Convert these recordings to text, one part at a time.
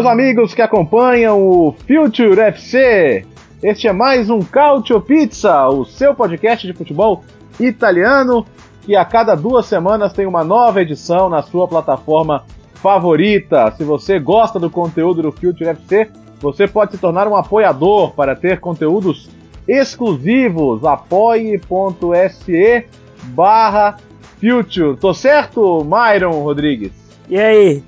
Meus amigos que acompanham o Future FC. Este é mais um Cautio Pizza, o seu podcast de futebol italiano, que a cada duas semanas tem uma nova edição na sua plataforma favorita. Se você gosta do conteúdo do Future FC, você pode se tornar um apoiador para ter conteúdos exclusivos. apoie.se barra Future. Tô certo, Myron Rodrigues? E aí,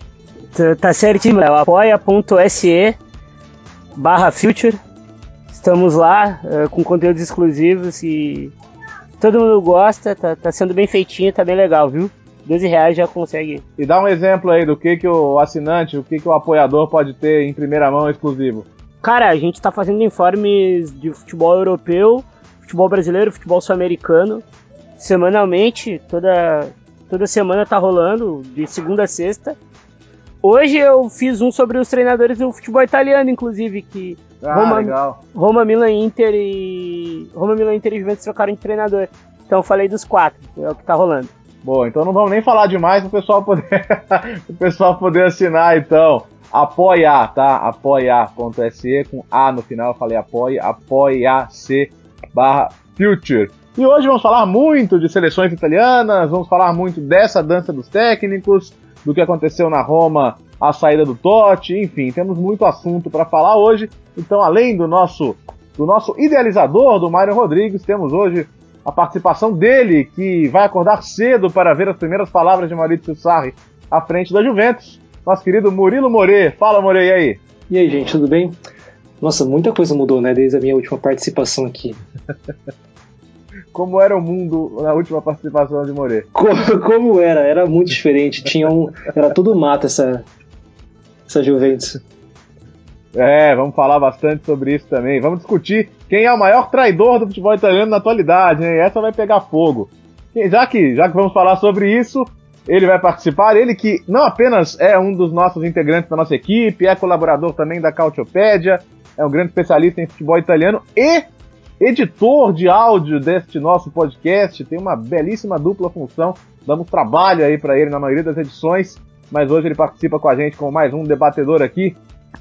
Tá certinho, Léo. apoia.se barra Future. Estamos lá uh, com conteúdos exclusivos e todo mundo gosta, tá, tá, sendo bem feitinho, tá bem legal, viu? 12 reais já consegue. E dá um exemplo aí do que, que o assinante, o que, que o apoiador pode ter em primeira mão exclusivo. Cara, a gente tá fazendo informes de futebol europeu, futebol brasileiro, futebol sul-americano, semanalmente, toda, toda semana tá rolando, de segunda a sexta. Hoje eu fiz um sobre os treinadores do futebol italiano, inclusive, que ah, Roma, legal. Roma, Milan, Inter e Roma, Milan, Inter e Juventus trocaram de treinador. Então eu falei dos quatro, é o que tá rolando. Boa, então não vamos nem falar demais para o pessoal poder o pessoal poder assinar então. Apoia, tá? apoia.se com A no final, eu falei apoia, apoia-se barra future. E hoje vamos falar muito de seleções italianas, vamos falar muito dessa dança dos técnicos, do que aconteceu na Roma, a saída do Totti, enfim, temos muito assunto para falar hoje. Então, além do nosso do nosso idealizador, do Mário Rodrigues, temos hoje a participação dele, que vai acordar cedo para ver as primeiras palavras de Maurício Sarri à frente da Juventus. Nosso querido Murilo More. Fala, More, e aí? E aí, gente, tudo bem? Nossa, muita coisa mudou, né, desde a minha última participação aqui. como era o mundo na última participação de More. Como, como, era? Era muito diferente. Tinha um, era tudo mato essa, essa Juventus. É, vamos falar bastante sobre isso também. Vamos discutir quem é o maior traidor do futebol italiano na atualidade, hein? Essa vai pegar fogo. Já que, já que vamos falar sobre isso, ele vai participar. Ele que não apenas é um dos nossos integrantes da nossa equipe, é colaborador também da Cautiopédia, é um grande especialista em futebol italiano e editor de áudio deste nosso podcast, tem uma belíssima dupla função. Damos trabalho aí para ele na maioria das edições, mas hoje ele participa com a gente com mais um debatedor aqui.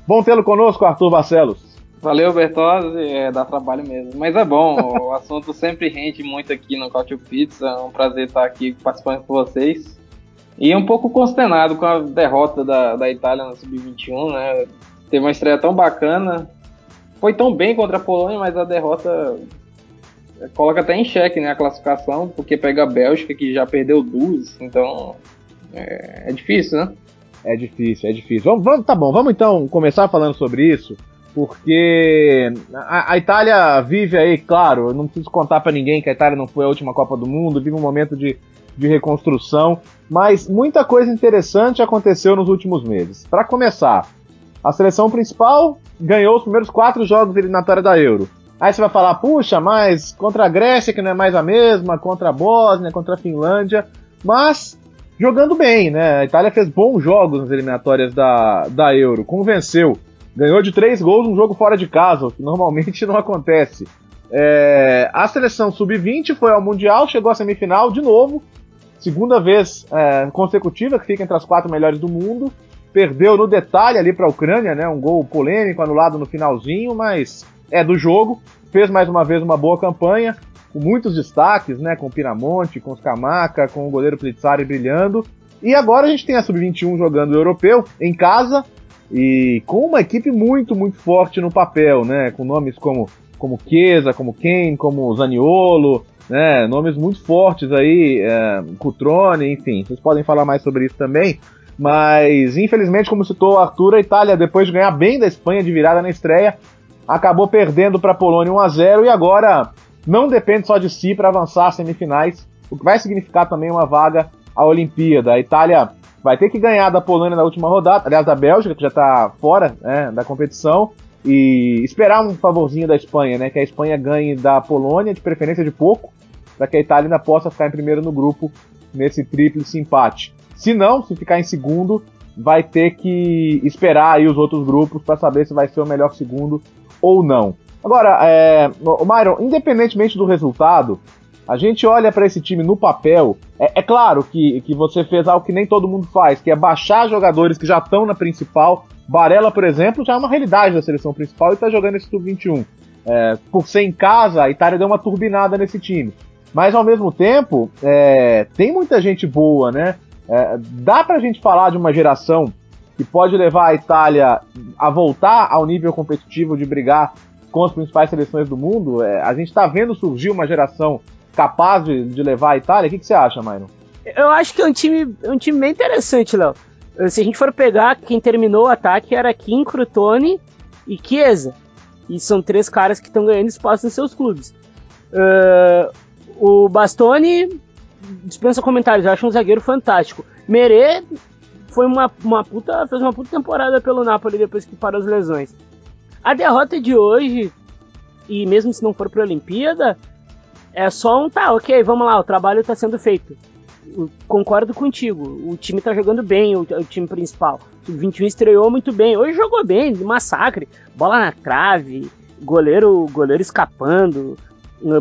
Bom tê-lo conosco, Arthur Barcelos. Valeu, Bertozzi, é, dá trabalho mesmo. Mas é bom, o assunto sempre rende muito aqui no Cautio Pizza. É um prazer estar aqui participando com vocês. E um pouco consternado com a derrota da, da Itália no Sub-21, né? Teve uma estreia tão bacana, foi tão bem contra a Polônia, mas a derrota é, coloca até em xeque né, a classificação, porque pega a Bélgica, que já perdeu duas, então é, é difícil, né? É difícil, é difícil. Vamos, vamos, tá bom, vamos então começar falando sobre isso, porque a, a Itália vive aí, claro, eu não preciso contar para ninguém que a Itália não foi a última Copa do Mundo, vive um momento de, de reconstrução, mas muita coisa interessante aconteceu nos últimos meses. Para começar, a seleção principal ganhou os primeiros quatro jogos eliminatórios da Euro. Aí você vai falar, puxa, mas contra a Grécia, que não é mais a mesma, contra a Bósnia, contra a Finlândia, mas jogando bem, né? A Itália fez bons jogos nas eliminatórias da, da Euro, convenceu. Ganhou de três gols um jogo fora de casa, o que normalmente não acontece. É, a seleção sub-20 foi ao Mundial, chegou à semifinal de novo, segunda vez é, consecutiva que fica entre as quatro melhores do mundo perdeu no detalhe ali para a Ucrânia, né? Um gol polêmico anulado no finalzinho, mas é do jogo. Fez mais uma vez uma boa campanha, com muitos destaques, né? Com o Pinamonte, com os Scamaca, com o goleiro Plitzari brilhando. E agora a gente tem a Sub-21 jogando o europeu em casa e com uma equipe muito, muito forte no papel, né? Com nomes como como Chiesa, como Kane, como Zaniolo, né? Nomes muito fortes aí, é, Cutrone, enfim. Vocês podem falar mais sobre isso também. Mas, infelizmente, como citou o Arthur, a Itália, depois de ganhar bem da Espanha de virada na estreia, acabou perdendo para a Polônia 1 a 0 e agora não depende só de si para avançar às semifinais, o que vai significar também uma vaga a Olimpíada. A Itália vai ter que ganhar da Polônia na última rodada, aliás, da Bélgica, que já está fora né, da competição, e esperar um favorzinho da Espanha, né? Que a Espanha ganhe da Polônia, de preferência de pouco, para que a Itália ainda possa ficar em primeiro no grupo nesse tríplice empate. Se não, se ficar em segundo, vai ter que esperar aí os outros grupos para saber se vai ser o melhor segundo ou não. Agora, é, o Myron, independentemente do resultado, a gente olha para esse time no papel. É, é, claro que, que você fez algo que nem todo mundo faz, que é baixar jogadores que já estão na principal. Varela, por exemplo, já é uma realidade da seleção principal e está jogando esse sub-21. É, por ser em casa, a Itália deu uma turbinada nesse time. Mas ao mesmo tempo, é, tem muita gente boa, né? É, dá pra gente falar de uma geração que pode levar a Itália a voltar ao nível competitivo de brigar com as principais seleções do mundo? É, a gente está vendo surgir uma geração capaz de, de levar a Itália? O que, que você acha, Maino? Eu acho que é um time, um time bem interessante, Léo. Se a gente for pegar, quem terminou o ataque era Kim, Crutone e Chiesa. E são três caras que estão ganhando espaço nos seus clubes. Uh, o Bastoni dispensa comentários, eu acho um zagueiro fantástico. Merê foi uma, uma puta, fez uma puta temporada pelo Napoli depois que parou as lesões. A derrota de hoje, e mesmo se não for para a Olimpíada, é só um tá, ok, vamos lá, o trabalho está sendo feito. Eu concordo contigo, o time está jogando bem, o, o time principal. O 21 estreou muito bem, hoje jogou bem, massacre, bola na trave, goleiro, goleiro escapando,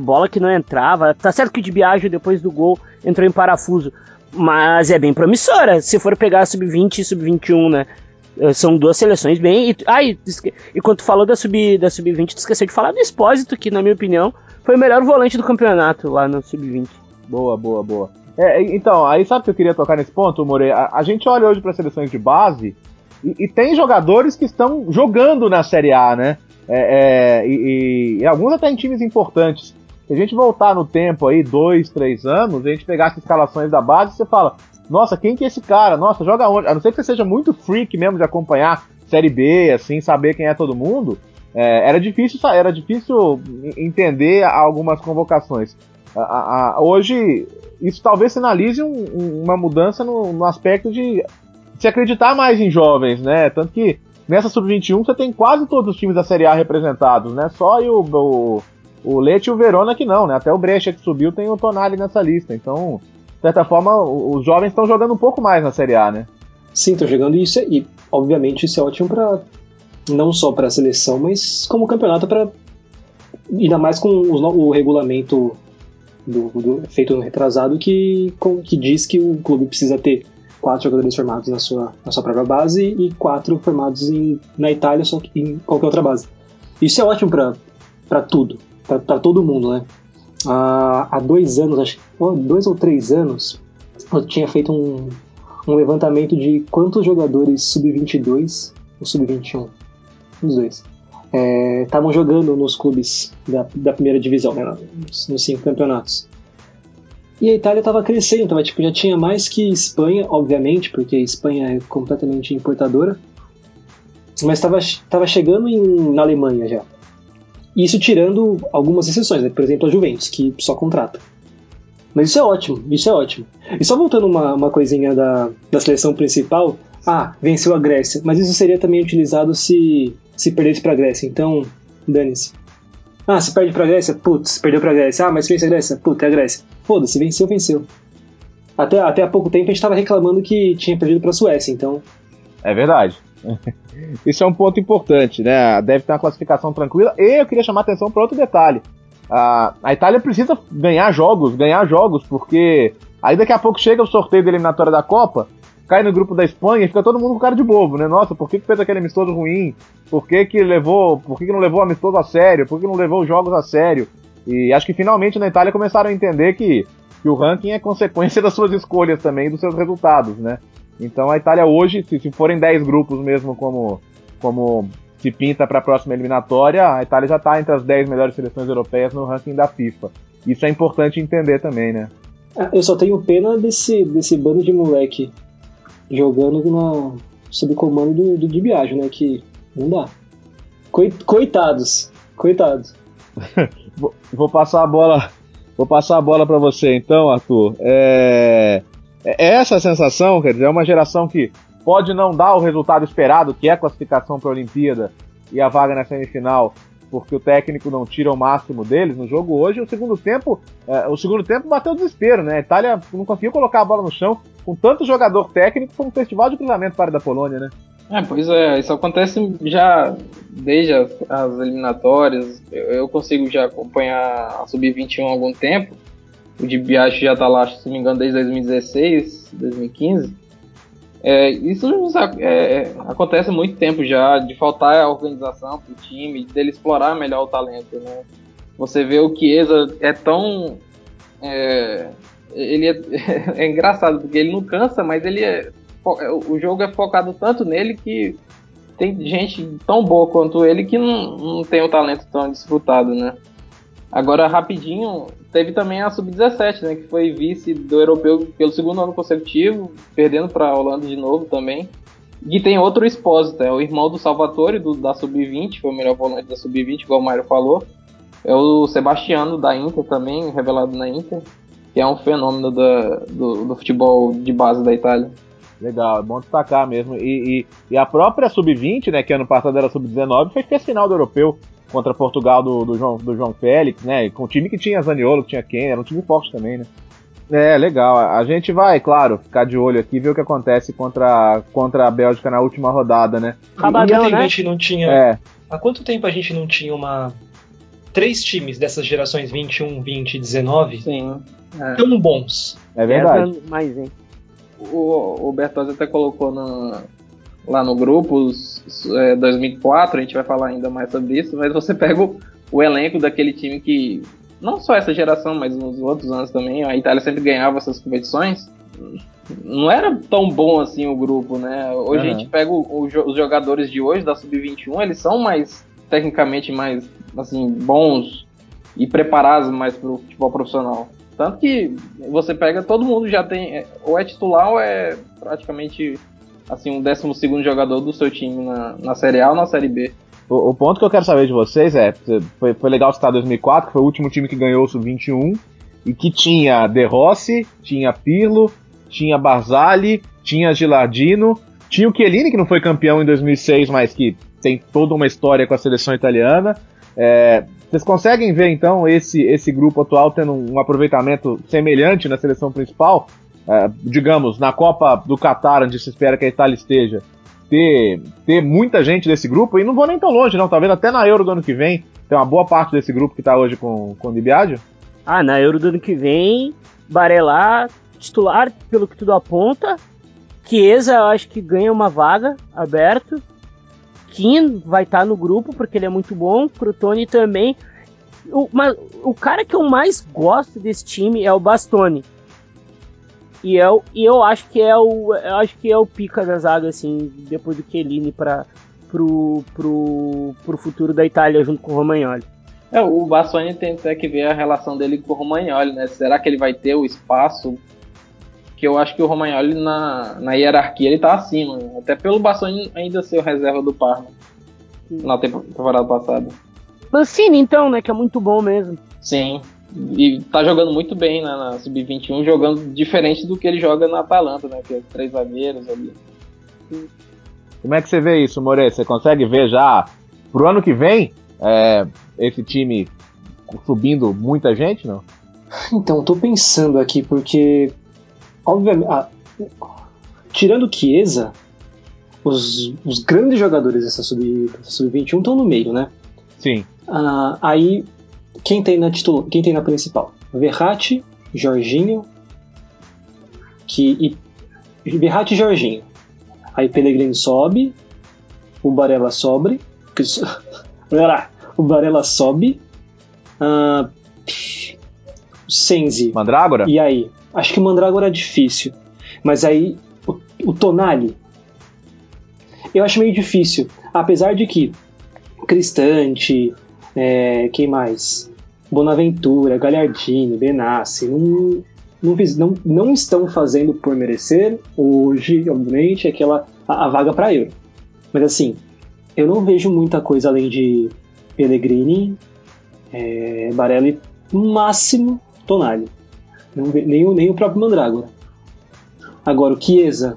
bola que não entrava. Tá certo que o de Biagio depois do gol entrou em parafuso, mas é bem promissora. Se for pegar sub-20 e sub-21, né? Eh, são duas seleções bem. E, ah, e, e quando tu falou da sub-20, da sub tu esqueceu de falar do Expósito, que na minha opinião foi o melhor volante do campeonato lá no sub-20. Boa, boa, boa. É, então, aí sabe que eu queria tocar nesse ponto, More? A, a gente olha hoje para seleções de base e, e, tem jogadores que estão jogando na Série A, né? É, é, e, e, alguns até em times importantes. Se a gente voltar no tempo aí, dois, três anos, a gente pegar as escalações da base, você fala, nossa, quem que é esse cara? Nossa, joga onde? A não ser que você seja muito freak mesmo de acompanhar Série B, assim, saber quem é todo mundo, é, era difícil era difícil entender algumas convocações. A, a, hoje, isso talvez sinalize um, uma mudança no, no, aspecto de se acreditar mais em jovens, né? Tanto que nessa sub-21 você tem quase todos os times da Série A representados, né? Só o, o, o Leite e o Verona que não, né? Até o Brecha que subiu tem o Tonali nessa lista. Então, de certa forma, os jovens estão jogando um pouco mais na Série A, né? Sim, estão jogando isso e, obviamente, isso é ótimo para não só para a seleção, mas como campeonato para ainda mais com o regulamento do, do, feito no retrasado que, com, que diz que o clube precisa ter quatro jogadores formados na sua, na sua própria base e quatro formados em, na Itália, só que em qualquer outra base. Isso é ótimo para tudo, para todo mundo, né? há, há dois anos, acho dois ou três anos, eu tinha feito um, um levantamento de quantos jogadores sub-22 ou sub-21, os dois, estavam é, jogando nos clubes da, da primeira divisão, né, nos, nos cinco campeonatos. E a Itália estava crescendo, tava, tipo, já tinha mais que Espanha, obviamente, porque Espanha é completamente importadora, mas estava chegando em, na Alemanha já. Isso tirando algumas exceções, né? por exemplo a Juventus, que só contrata. Mas isso é ótimo, isso é ótimo. E só voltando uma, uma coisinha da, da seleção principal, ah, venceu a Grécia, mas isso seria também utilizado se, se perdesse para a Grécia, então dane-se. Ah, se perde pra Grécia, putz, perdeu pra Grécia. Ah, mas vence a Grécia, putz, é a Grécia. Foda-se, venceu, venceu. Até, até há pouco tempo a gente tava reclamando que tinha perdido pra Suécia, então. É verdade. Isso é um ponto importante, né? Deve ter uma classificação tranquila. E eu queria chamar a atenção para outro detalhe. A, a Itália precisa ganhar jogos, ganhar jogos, porque aí daqui a pouco chega o sorteio da eliminatória da Copa, cai no grupo da Espanha e fica todo mundo com cara de bobo, né? Nossa, por que, que fez aquele amistoso ruim? Por que, que levou. Por que, que não levou o amistoso a sério? Por que não levou os jogos a sério? E acho que finalmente na Itália começaram a entender que, que o ranking é consequência das suas escolhas também e dos seus resultados, né? Então a Itália hoje, se, se forem 10 grupos mesmo como, como se pinta para a próxima eliminatória, a Itália já está entre as 10 melhores seleções europeias no ranking da FIFA. Isso é importante entender também, né? É, eu só tenho pena desse, desse bando de moleque jogando na, sob comando do, do Di né? Que não dá. Coitados, coitados. vou passar a bola, vou passar a bola para você então, Arthur. É... é, é essa sensação, quer dizer, é uma geração que pode não dar o resultado esperado, que é a classificação para a Olimpíada e a vaga na semifinal, porque o técnico não tira o máximo deles no jogo hoje. O segundo tempo, é, o segundo tempo bateu desespero, né? A Itália não conseguiu colocar a bola no chão com tanto jogador técnico como um festival de cruzamento para da Polônia, né? É, pois é, isso acontece já desde as, as eliminatórias. Eu, eu, consigo já acompanhar a Sub-21 há algum tempo. O de já está lá, se não me engano, desde 2016, 2015. É, isso é, acontece há muito tempo já, de faltar a organização para o time, dele explorar melhor o talento. Né? Você vê o Chiesa é tão. É, ele é, é, engraçado, porque ele não cansa, mas ele é, o jogo é focado tanto nele que tem gente tão boa quanto ele que não, não tem o talento tão disputado, né? Agora, rapidinho, teve também a Sub-17, né, que foi vice do europeu pelo segundo ano consecutivo, perdendo para a Holanda de novo também. E tem outro expósito, é o irmão do Salvatore, do, da Sub-20, foi o melhor volante da Sub-20, igual o Mário falou. É o Sebastiano, da Inter também, revelado na Inter, que é um fenômeno da, do, do futebol de base da Itália. Legal, é bom destacar mesmo. E, e, e a própria Sub-20, né, que ano passado era Sub-19, foi fez final do europeu contra Portugal do, do, João, do João Félix, né? Com um time que tinha Zaniolo, que tinha quem, era um time forte também, né? É, legal. A gente vai, claro, ficar de olho aqui e ver o que acontece contra, contra a Bélgica na última rodada, né? Rabadão, né? a gente não tinha. É. Há quanto tempo a gente não tinha uma. Três times dessas gerações 21, 20 e 19 Sim. É. tão bons. É verdade. Mais, hein? O, o Bertozzi até colocou no, lá no grupo, é, 2004, a gente vai falar ainda mais sobre isso, mas você pega o, o, elenco daquele time que, não só essa geração, mas nos outros anos também, a Itália sempre ganhava essas competições, não era tão bom assim o grupo, né? Hoje uhum. a gente pega o, o, os jogadores de hoje, da Sub-21, eles são mais, tecnicamente, mais, assim, bons e preparados mais para o futebol profissional. Tanto que você pega, todo mundo já tem, é, ou é titular ou é praticamente assim, um 12 segundo jogador do seu time na, na Série A ou na Série B. O, o, ponto que eu quero saber de vocês é, foi, foi legal citar 2004, que foi o último time que ganhou o Sub-21, e que tinha De Rossi, tinha Pirlo, tinha Barzali, tinha Gilardino, tinha o Chiellini, que não foi campeão em 2006, mas que tem toda uma história com a seleção italiana. É, vocês conseguem ver, então, esse, esse grupo atual tendo um aproveitamento semelhante na seleção principal? É, digamos, na Copa do Catar, onde se espera que a Itália esteja, ter, ter muita gente desse grupo, e não vou nem tão longe, não, talvez até na Euro do ano que vem, tem uma boa parte desse grupo que está hoje com, com o Dibiadio? Ah, na Euro do ano que vem, Barelá, titular, pelo que tudo aponta, Chiesa, eu acho que ganha uma vaga aberto, Kim vai estar tá no grupo, porque ele é muito bom, Crutoni também, o, mas, o cara que eu mais gosto desse time é o Bastoni. E eu, é e eu acho que é o. Eu acho que é o pica da zaga, assim, depois do Chiellini para pro, pro, pro futuro da Itália junto com o Romagnoli. É, o Bassoni tem até que ver a relação dele com o Romagnoli, né? Será que ele vai ter o espaço? Que eu acho que o Romagnoli na, na hierarquia ele tá acima, né? até pelo Bassoni ainda ser o reserva do Parma na temporada passada. Mancini então, né, que é muito bom mesmo. Sim. E tá jogando muito bem né, na Sub-21, jogando diferente do que ele joga na Atalanta, né? Que é três zagueiros ali. Como é que você vê isso, More? Você consegue ver já pro ano que vem é, esse time subindo muita gente, não? Então, tô pensando aqui, porque. Obviamente. Ah, tirando Chiesa, os, os grandes jogadores dessa Sub-21 sub estão no meio, né? Sim. Ah, aí quem tem na titular, quem tem na principal? Verratti, Jorginho, que e, Verratti e Jorginho. Aí Pellegrini sobe, o Barella sobe, que, o Barella sobe, uh, Senzi. Mandrágora? E aí? Acho que o Mandrágora é difícil. Mas aí, o, o Tonali. Eu acho meio difícil. Apesar de que Cristante, é, quem mais? Bonaventura, Galhardini, Benassi, não, não, não, não estão fazendo por merecer hoje, obviamente, aquela a, a vaga para Euro. Mas assim, eu não vejo muita coisa além de Pellegrini, é, Barelli, máximo Tonali. Não, nem, nem o próprio Mandrágora. Agora, o Chiesa.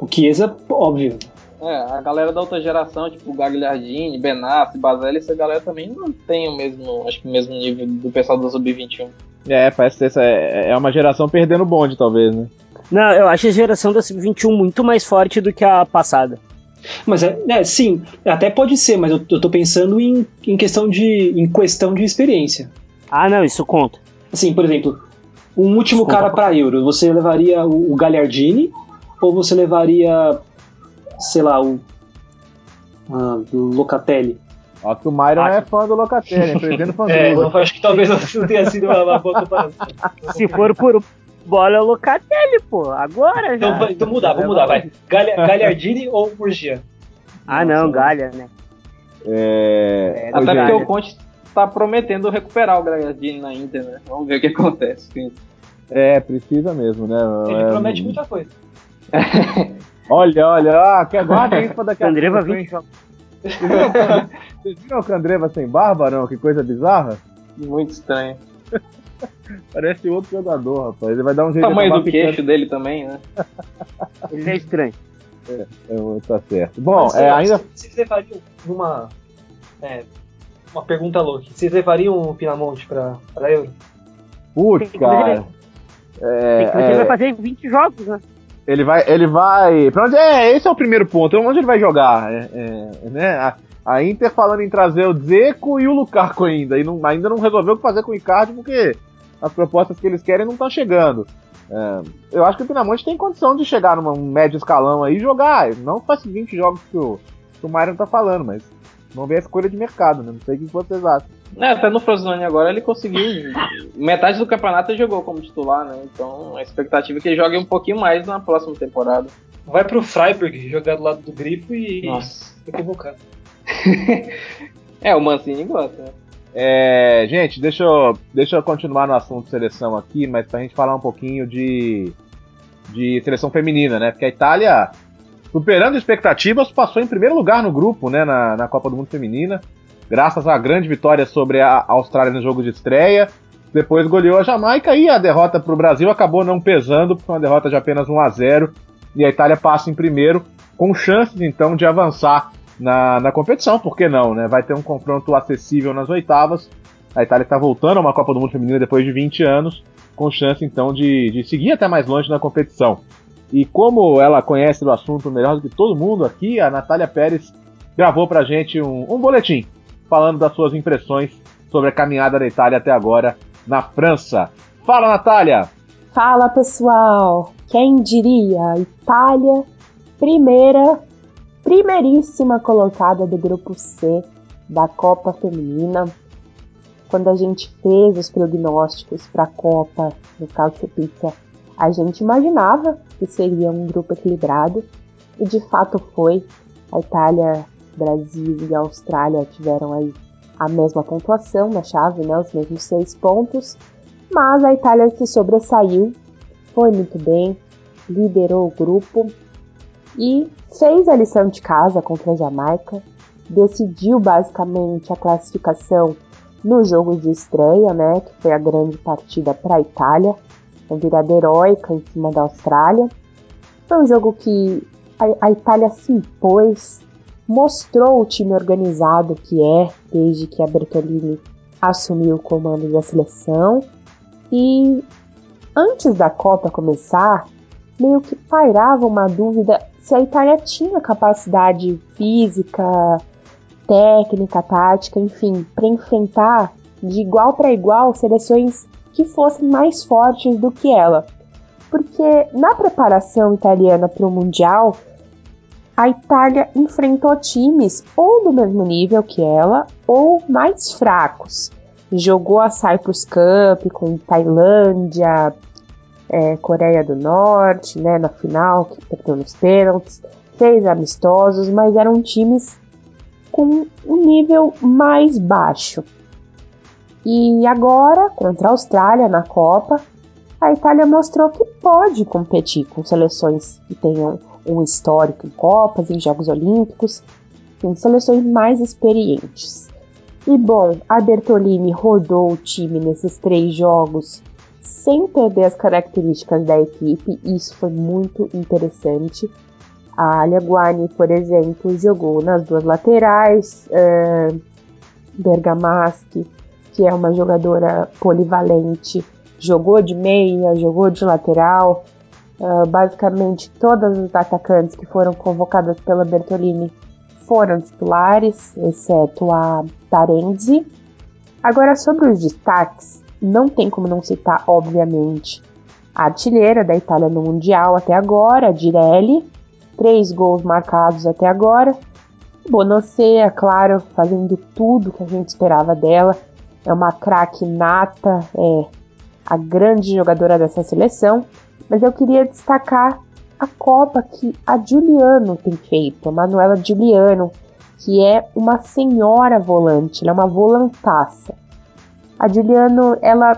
O Chiesa, óbvio. É, a galera da outra geração, tipo Gagliardini, Benassi, Baselli, essa galera também não tem o mesmo, acho que o mesmo nível do pessoal do Sub-21. É, parece que essa é, é uma geração perdendo bonde, talvez, né? Não, eu acho a geração da Sub-21 muito mais forte do que a passada. Mas é, é, sim, até pode ser, mas eu, eu tô pensando em, em questão de em questão de experiência. Ah, não, isso conta. Assim, por exemplo, um último isso cara para Euro, você levaria o, o Gagliardini ou você levaria, sei lá, o, ah, Locatelli? Ó, que o Myron acho... é fã do Locatelli, é prevendo fã é, eu acho que talvez não tenha sido uma, uma boa comparação. Se for por bola é o Locatelli, pô. Agora então já. Então, então mudar, vamos mudar, vai. Galha, Galhardini ou Murgia? Ah, não, Galha, né? É... Até porque o Conte tá prometendo recuperar o Galhardini na Inter, né? Vamos ver o que acontece. É, precisa mesmo, né? Ele é... promete muita coisa. olha, olha, ah, que guarda isso pra daqui a Candreva 20 Vocês viram o Candreva sem barba, não? Que coisa bizarra? Muito estranho. Parece outro jogador, rapaz. Ele vai dar um jeito O tamanho do picando. queixo dele também, né? Ele é estranho. É, é, tá certo. Bom, Mas, é, ainda. Vocês levariam uma. É, uma pergunta louca. Vocês levariam o Pinamonte pra, pra Euro? Putz, cara. É, ele é... vai fazer 20 jogos, né? Ele vai. Ele vai. Onde é? Esse é o primeiro ponto. Onde ele vai jogar? É, é, né? A, a, Inter falando em trazer o Zeco e o Lukaku ainda. E não, ainda não resolveu o que fazer com o Icardi porque as propostas que eles querem não estão chegando. É, eu acho que o Pinamonte tem condição de chegar num médio escalão aí e jogar. Não faz 20 jogos que o, que o Myron tá falando, mas não vê a escolha de mercado, né? Não sei o que vocês acham. É, até no Frosinone agora ele conseguiu. metade do campeonato ele jogou como titular, né? Então a expectativa é que ele jogue um pouquinho mais na próxima temporada. Vai pro Freiburg jogar do lado do grifo e. Nossa. Equivocado. é, o Mancini gosta, né? É, gente, deixa eu, deixa eu continuar no assunto seleção aqui, mas pra gente falar um pouquinho de, de seleção feminina, né? Porque a Itália, superando expectativas, passou em primeiro lugar no grupo, né? Na, na Copa do Mundo Feminina, graças à grande vitória sobre a Austrália no jogo de estreia. Depois goleou a Jamaica e a derrota para o Brasil acabou não pesando, porque uma derrota de apenas 1 a 0 e a Itália passa em primeiro, com chances então de avançar na, na competição, por que não, né? Vai ter um confronto acessível nas oitavas. A Itália está voltando a uma Copa do Mundo Feminina depois de 20 anos, com chance então de, de seguir até mais longe na competição. E como ela conhece do assunto melhor do que todo mundo aqui, a Natália Pérez gravou pra gente um, um boletim falando das suas impressões sobre a caminhada da Itália até agora na França. Fala, Natália! Fala, pessoal! Quem diria? Itália, primeira primeiríssima colocada do grupo C da Copa Feminina. Quando a gente fez os prognósticos para a Copa no Calcio Pizza, a gente imaginava que seria um grupo equilibrado e de fato foi. A Itália, Brasil e Austrália tiveram aí a mesma pontuação na chave, né, os mesmos seis pontos, mas a Itália se sobressaiu, foi muito bem, liderou o grupo e fez a lição de casa contra a Jamaica, decidiu basicamente a classificação no jogo de estreia, né, que foi a grande partida para a Itália, uma virada heróica em cima da Austrália. Foi um jogo que a, a Itália se impôs, mostrou o time organizado que é desde que a Bertolini assumiu o comando da seleção e antes da Copa começar, meio que pairava uma dúvida se a Itália tinha capacidade física, técnica, tática, enfim, para enfrentar de igual para igual seleções que fossem mais fortes do que ela. Porque na preparação italiana para o Mundial, a Itália enfrentou times ou do mesmo nível que ela ou mais fracos. Jogou a Cyprus Cup com Tailândia, é, Coreia do Norte, né, na final, que perdeu nos pênaltis, fez amistosos, mas eram times com um nível mais baixo. E agora, contra a Austrália na Copa, a Itália mostrou que pode competir com seleções que tenham um histórico em Copas, em Jogos Olímpicos, em seleções mais experientes. E bom, a Bertolini rodou o time nesses três jogos sem perder as características da equipe, isso foi muito interessante. A Alia Guani, por exemplo, jogou nas duas laterais, uh, Bergamaschi, que é uma jogadora polivalente, jogou de meia, jogou de lateral. Uh, basicamente, todas as atacantes que foram convocadas pela Bertolini foram titulares, exceto a Tarenzi. Agora, sobre os destaques, não tem como não citar, obviamente, a artilheira da Itália no Mundial até agora, a Direlli, três gols marcados até agora. Bonacea, claro, fazendo tudo que a gente esperava dela. É uma craque nata, é a grande jogadora dessa seleção. Mas eu queria destacar a Copa que a Giuliano tem feito, a Manuela Giuliano, que é uma senhora volante, ela é uma volantaça. A Giuliano, ela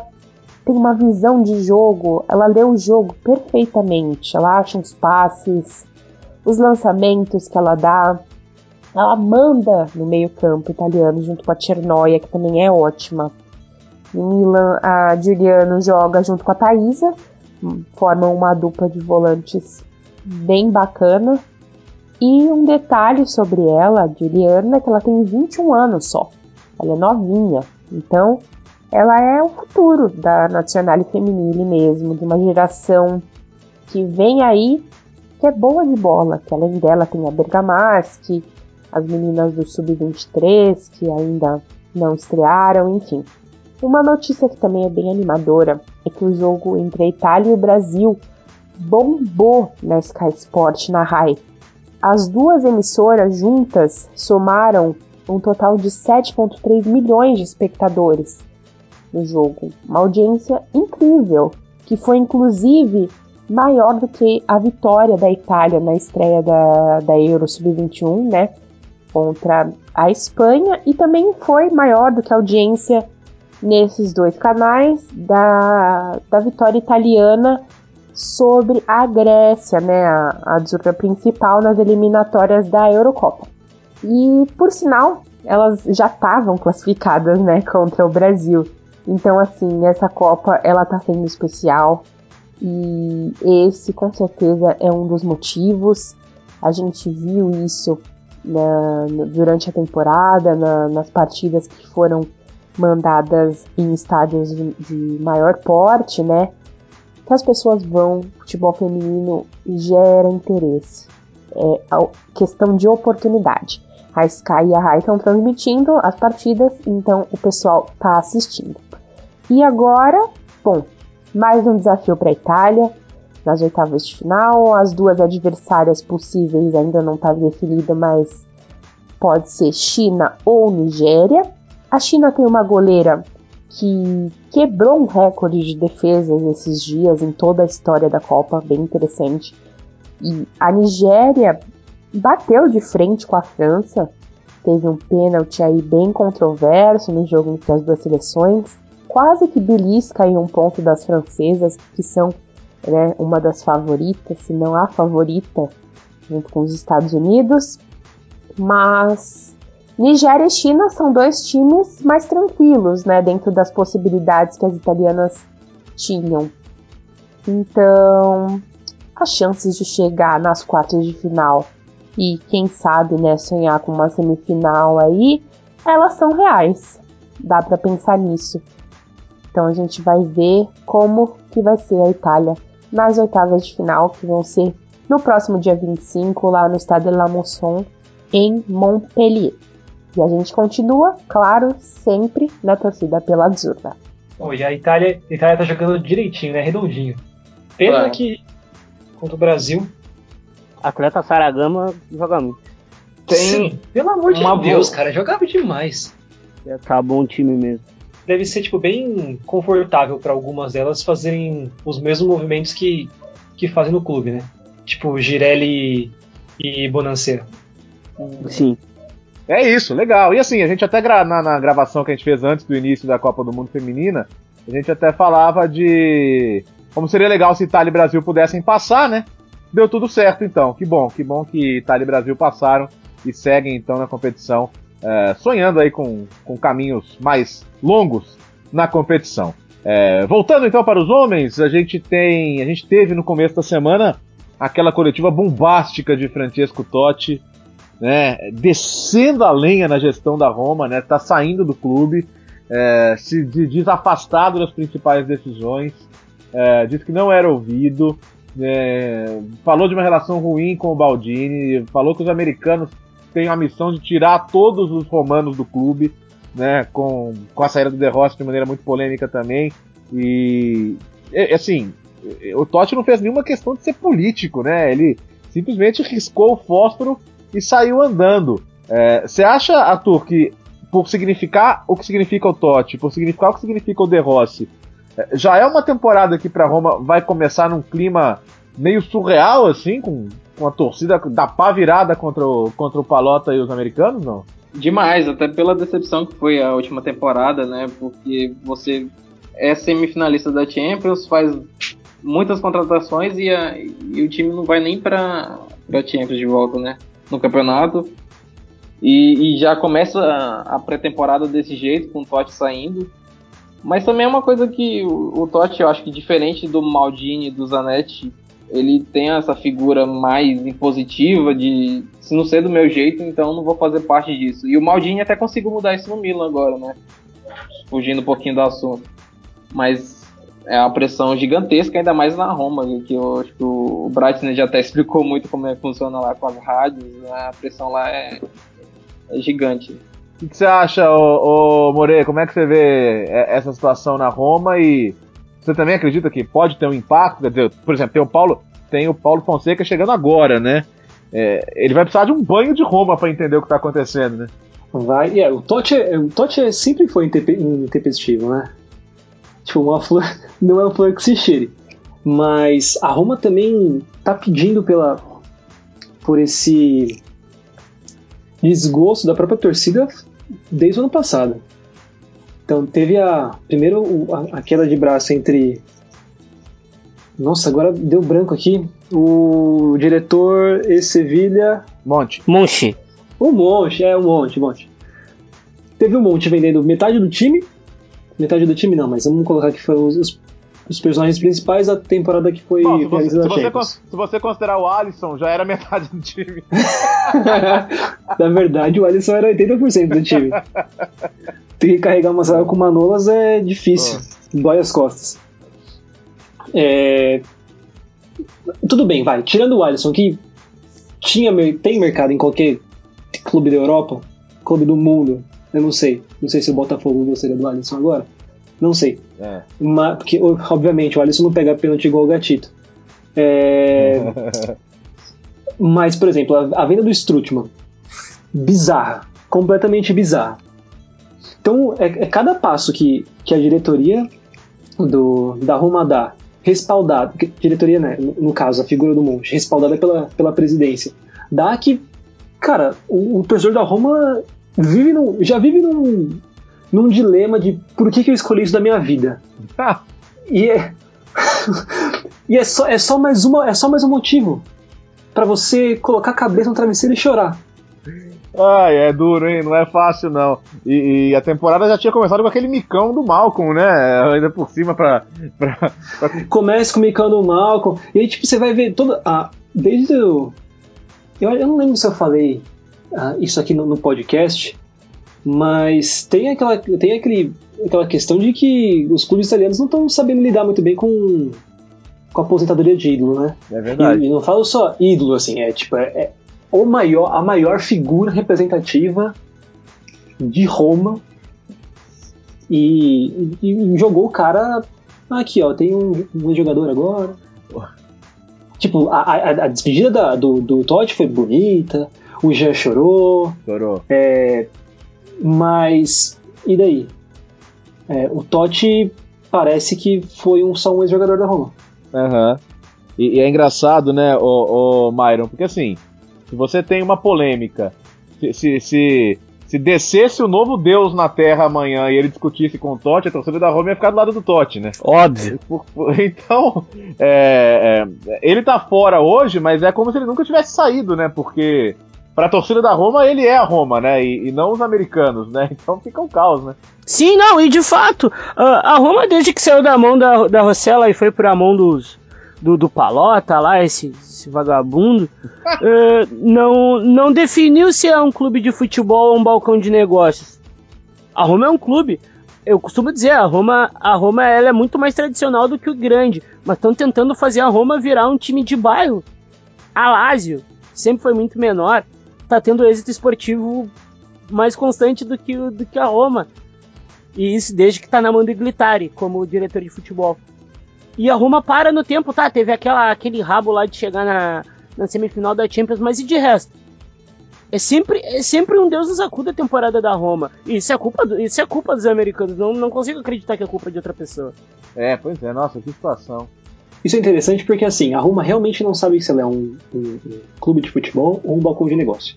tem uma visão de jogo, ela lê o jogo perfeitamente, ela acha os passes, os lançamentos que ela dá, ela manda no meio-campo italiano junto com a Cernoia, que também é ótima. No Milan, a Giuliano joga junto com a Thaisa, formam uma dupla de volantes bem bacana. E um detalhe sobre ela, a Juliana, é que ela tem 21 anos só. Ela é novinha. Então, ela é o futuro da Nacional Feminile mesmo, de uma geração que vem aí, que é boa de bola, que além dela tem a Bergamaschi, as meninas do Sub-23, que ainda não estrearam, enfim. Uma notícia que também é bem animadora é que o jogo entre a Itália e o Brasil bombou na Sky Sport, na RAI. As duas emissoras juntas somaram um total de 7,3 milhões de espectadores no jogo. Uma audiência incrível, que foi inclusive maior do que a vitória da Itália na estreia da, da Euro Sub-21, né? Contra a Espanha, e também foi maior do que a audiência nesses dois canais da, da vitória italiana sobre a Grécia, né, a, a desordem principal nas eliminatórias da Eurocopa. E, por sinal, elas já estavam classificadas, né, contra o Brasil. Então, assim, essa Copa, ela tá sendo especial. E esse, com certeza, é um dos motivos. A gente viu isso na, durante a temporada, na, nas partidas que foram mandadas em estádios de, de maior porte, né? que as pessoas vão, futebol feminino gera interesse. É questão de oportunidade. A Sky e a Rai estão transmitindo as partidas, então o pessoal está assistindo. E agora, bom, mais um desafio para a Itália nas oitavas de final. As duas adversárias possíveis ainda não estão tá definidas, mas pode ser China ou Nigéria. A China tem uma goleira que quebrou um recorde de defesas esses dias em toda a história da Copa, bem interessante. E a Nigéria bateu de frente com a França, teve um pênalti aí bem controverso no jogo entre as duas seleções. Quase que belisca aí um ponto das francesas, que são né, uma das favoritas, se não a favorita, junto com os Estados Unidos. Mas Nigéria e China são dois times mais tranquilos, né, dentro das possibilidades que as italianas tinham. Então, as chances de chegar nas quartas de final e quem sabe, né, sonhar com uma semifinal aí, elas são reais. Dá para pensar nisso. Então a gente vai ver como que vai ser a Itália nas oitavas de final, que vão ser no próximo dia 25 lá no Stade de la Mosson em Montpellier. E a gente continua, claro, sempre na torcida pela Azzurra. Oh, e a Itália, a Itália tá jogando direitinho, né? Redondinho. Pena é. que contra o Brasil. Atleta Saragama joga muito. Tem. Sim, pelo amor de Deus, boa. cara, jogava demais. É, tá bom time mesmo. Deve ser, tipo, bem confortável para algumas delas fazerem os mesmos movimentos que, que fazem no clube, né? Tipo, Girelli e Bonanceira. Sim. É isso, legal. E assim, a gente até gra na, na, gravação que a gente fez antes do início da Copa do Mundo Feminina, a gente até falava de como seria legal se Itália e Brasil pudessem passar, né? Deu tudo certo então. Que bom, que bom que Itália e Brasil passaram e seguem então na competição, é, sonhando aí com, com caminhos mais longos na competição. É, voltando então para os homens, a gente tem, a gente teve no começo da semana aquela coletiva bombástica de Francesco Totti, né, descendo a lenha na gestão da Roma, né, tá saindo do clube, é, se diz afastado das principais decisões, é, que não era ouvido, é, falou de uma relação ruim com o Baldini, falou que os americanos têm a missão de tirar todos os romanos do clube, né, com, com a saída do De Rossi de maneira muito polêmica também. E, assim, o Totti não fez nenhuma questão de ser político, né? Ele simplesmente riscou o fósforo e saiu andando. Você é, acha, Arthur, que por significar o que significa o Totti, por significar o que significa o De Rossi, é, já é uma temporada que para Roma vai começar num clima meio surreal, assim, com, com a torcida da pá virada contra o, contra o Palota e os americanos, não? Demais, até pela decepção que foi a última temporada, né? Porque você é semifinalista da Champions, faz muitas contratações e, a, e o time não vai nem para a Champions de volta, né? No campeonato. E, e já começa a, a pré-temporada desse jeito, com o Totti saindo. Mas também é uma coisa que o, o Totti, eu acho que diferente do Maldini e do Zanetti, ele tem essa figura mais impositiva de se não ser do meu jeito, então não vou fazer parte disso. E o Maldini até conseguiu mudar isso no Milan agora, né? Fugindo um pouquinho do assunto. Mas é uma pressão gigantesca, ainda mais na Roma, que eu acho que o Bratner já até explicou muito como é que funciona lá com as rádios, né? a pressão lá é, é gigante. O que, você acha, ô, ô More? Como é que você vê essa situação na Roma e você também acredita que pode ter um impacto? Quer dizer, por exemplo, tem o Paulo, tem o Paulo Fonseca chegando agora, né? É, ele vai precisar de um banho de Roma para entender o que está acontecendo, né? Vai, é, o Totti, o Totti sempre foi intempestivo, né? Tipo, uma flor não é uma flor que se cheire. Mas a Roma também tá pedindo pela por esse desgosto da própria torcida desde o ano passado. Então teve a primeiro a, a queda de braço entre nossa, agora deu branco aqui. O diretor e Sevilha. Monte. Monte. O Monte, é o Monte, Monte. Teve o Monte vendendo metade do time. Metade do time não, mas vamos colocar que foram os, os personagens principais da temporada que foi Bom, se, você, se, você, se você considerar o Alisson, já era metade do time. Na verdade, o Alisson era 80% do time. Tem que carregar uma saia com manolas é difícil. Oh. Dói as costas. É... Tudo bem, vai. Tirando o Alisson, que tinha, tem mercado em qualquer clube da Europa, clube do mundo, eu não sei. Não sei se o Botafogo gostaria do Alisson agora. Não sei. É. Mas, porque, obviamente, o Alisson não pega pênalti igual o Gatito. É... Mas, por exemplo, a, a venda do Strutman. Bizarra. Completamente bizarra. Então, é, é, cada passo que, que a diretoria do, da Roma dá respaldada, diretoria, né, no, caso, a figura do Monte, respaldada pela, pela presidência, dá que, cara, o, o torcedor da Roma vive num, já vive num, num dilema de por que, que eu escolhi isso da minha vida. Ah. E é, e é só, é só mais uma, é só mais um motivo para você colocar a cabeça no travesseiro e chorar. Ai, é duro, hein? Não é fácil, não. E, e, a temporada já tinha começado com aquele micão do Malcolm, né? Ainda por cima pra. pra, pra... Começa com o micão do Malcolm. E aí, tipo, você vai ver toda. Ah, desde o. Eu, eu não lembro se eu falei ah, isso aqui no, no, podcast, mas tem aquela, tem aquele, aquela questão de que os clubes italianos não estão sabendo lidar muito bem com, com a aposentadoria de ídolo, né? É verdade. E, e não falo só ídolo, assim, é tipo, é, é o maior, a maior figura representativa de Roma e, e, e jogou o cara aqui, ó, tem um, um jogador agora. Tipo, a, a, a despedida da, do, do Todd foi bonita, o Jean chorou. Chorou. É, mas, e daí? É, o Totti parece que foi um, só um ex-jogador da Roma. Aham. Uhum. E, e, é engraçado, né, o, o Myron, porque assim, se você tem uma polêmica, se, se, se, se, descesse o novo Deus na Terra amanhã e ele discutisse com o Totti, a torcida da Roma ia ficar do lado do Totti, né? Óbvio. Então, é, é, ele tá fora hoje, mas é como se ele nunca tivesse saído, né? Porque pra torcida da Roma, ele é a Roma, né? E, e não os americanos, né? Então fica um caos, né? Sim, não, e de fato, a Roma, desde que saiu da mão da, da Rossella e foi pra mão dos, do, do Palota lá, esse, esse vagabundo, uh, não, não definiu se é um clube de futebol ou um balcão de negócios. A Roma é um clube. Eu costumo dizer, a Roma, a Roma ela é muito mais tradicional do que o grande, mas estão tentando fazer a Roma virar um time de bairro. A Lazio sempre foi muito menor, tá tendo êxito esportivo mais constante do que, do que a Roma. E isso desde que tá na mão do Glitari como diretor de futebol. E a Roma para no tempo, tá? Teve aquela, aquele rabo lá de chegar na, na semifinal da Champions, mas e de resto? É sempre, é sempre um Deus nos acuda a temporada da Roma. E isso é culpa, do, isso é culpa dos americanos. Não, não consigo acreditar que é culpa de outra pessoa. É, pois é, nossa, que situação. Isso é interessante porque, assim, a Roma realmente não sabe se ela é um, um, um clube de futebol ou um balcão de negócio.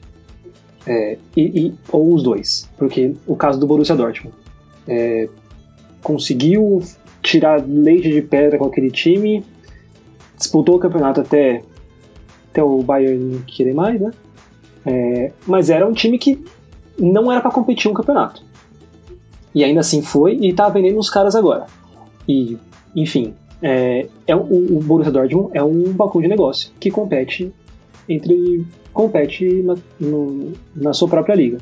É, e, e, ou os dois. Porque o caso do Borussia Dortmund. É, conseguiu tirar leite de pedra com aquele time, disputou o campeonato até, até o Bayern querer mais, né? É, mas era um time que não era para competir um campeonato. E ainda assim foi e tá vendendo os caras agora. E, enfim, é, é o, o Borussia Dortmund é um balcão de negócio que compete entre compete na, no, na sua própria liga.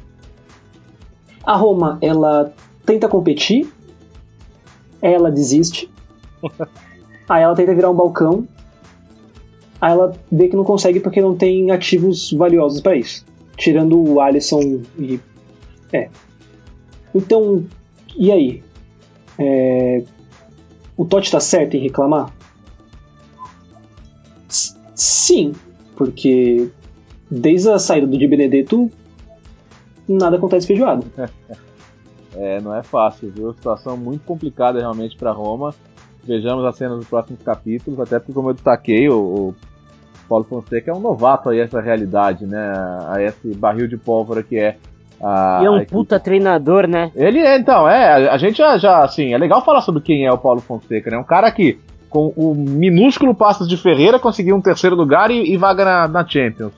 A Roma ela tenta competir, ela desiste, aí ela tenta virar um balcão, aí ela vê que não consegue porque não tem ativos valiosos para isso, tirando o Alisson e é. Então, e aí? É, o Totti tá certo em reclamar? S sim, porque desde a saída do Di Benedetto nada acontece feijoado. É, não é fácil, viu? Situação muito complicada realmente para Roma. Vejamos as cenas dos próximos capítulos, até porque, como eu destaquei, o, o Paulo Fonseca é um novato aí a essa realidade, né? A esse barril de pólvora que é a, e é um puta treinador, né? Ele é, então, é. A, a gente já, já, assim, é legal falar sobre quem é o Paulo Fonseca, né? Um cara que, com o minúsculo Passos de Ferreira, conseguiu um terceiro lugar e, e vaga na, na Champions.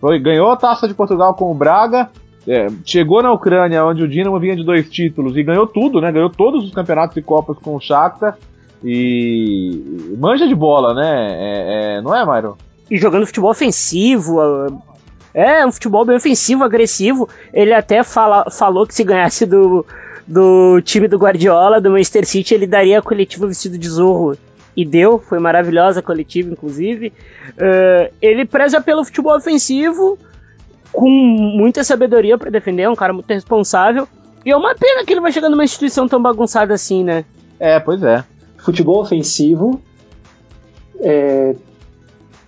Foi, ganhou a taça de Portugal com o Braga, é, chegou na Ucrânia, onde o Dinamo vinha de dois títulos e ganhou tudo, né? Ganhou todos os campeonatos e copas com o Shakhtar e manja de bola, né? É, é, não é, Myron? E jogando futebol ofensivo, é um futebol bem ofensivo, agressivo. Ele até fala, falou que se ganhasse do, do time do Guardiola, do Manchester City, ele daria a coletiva vestido de zorro. E deu, foi maravilhosa a coletiva, inclusive. Uh, ele preza pelo futebol ofensivo, com muita sabedoria para defender, é um cara muito responsável. E é uma pena que ele vai chegar numa instituição tão bagunçada assim, né? É, pois é. Futebol ofensivo, é,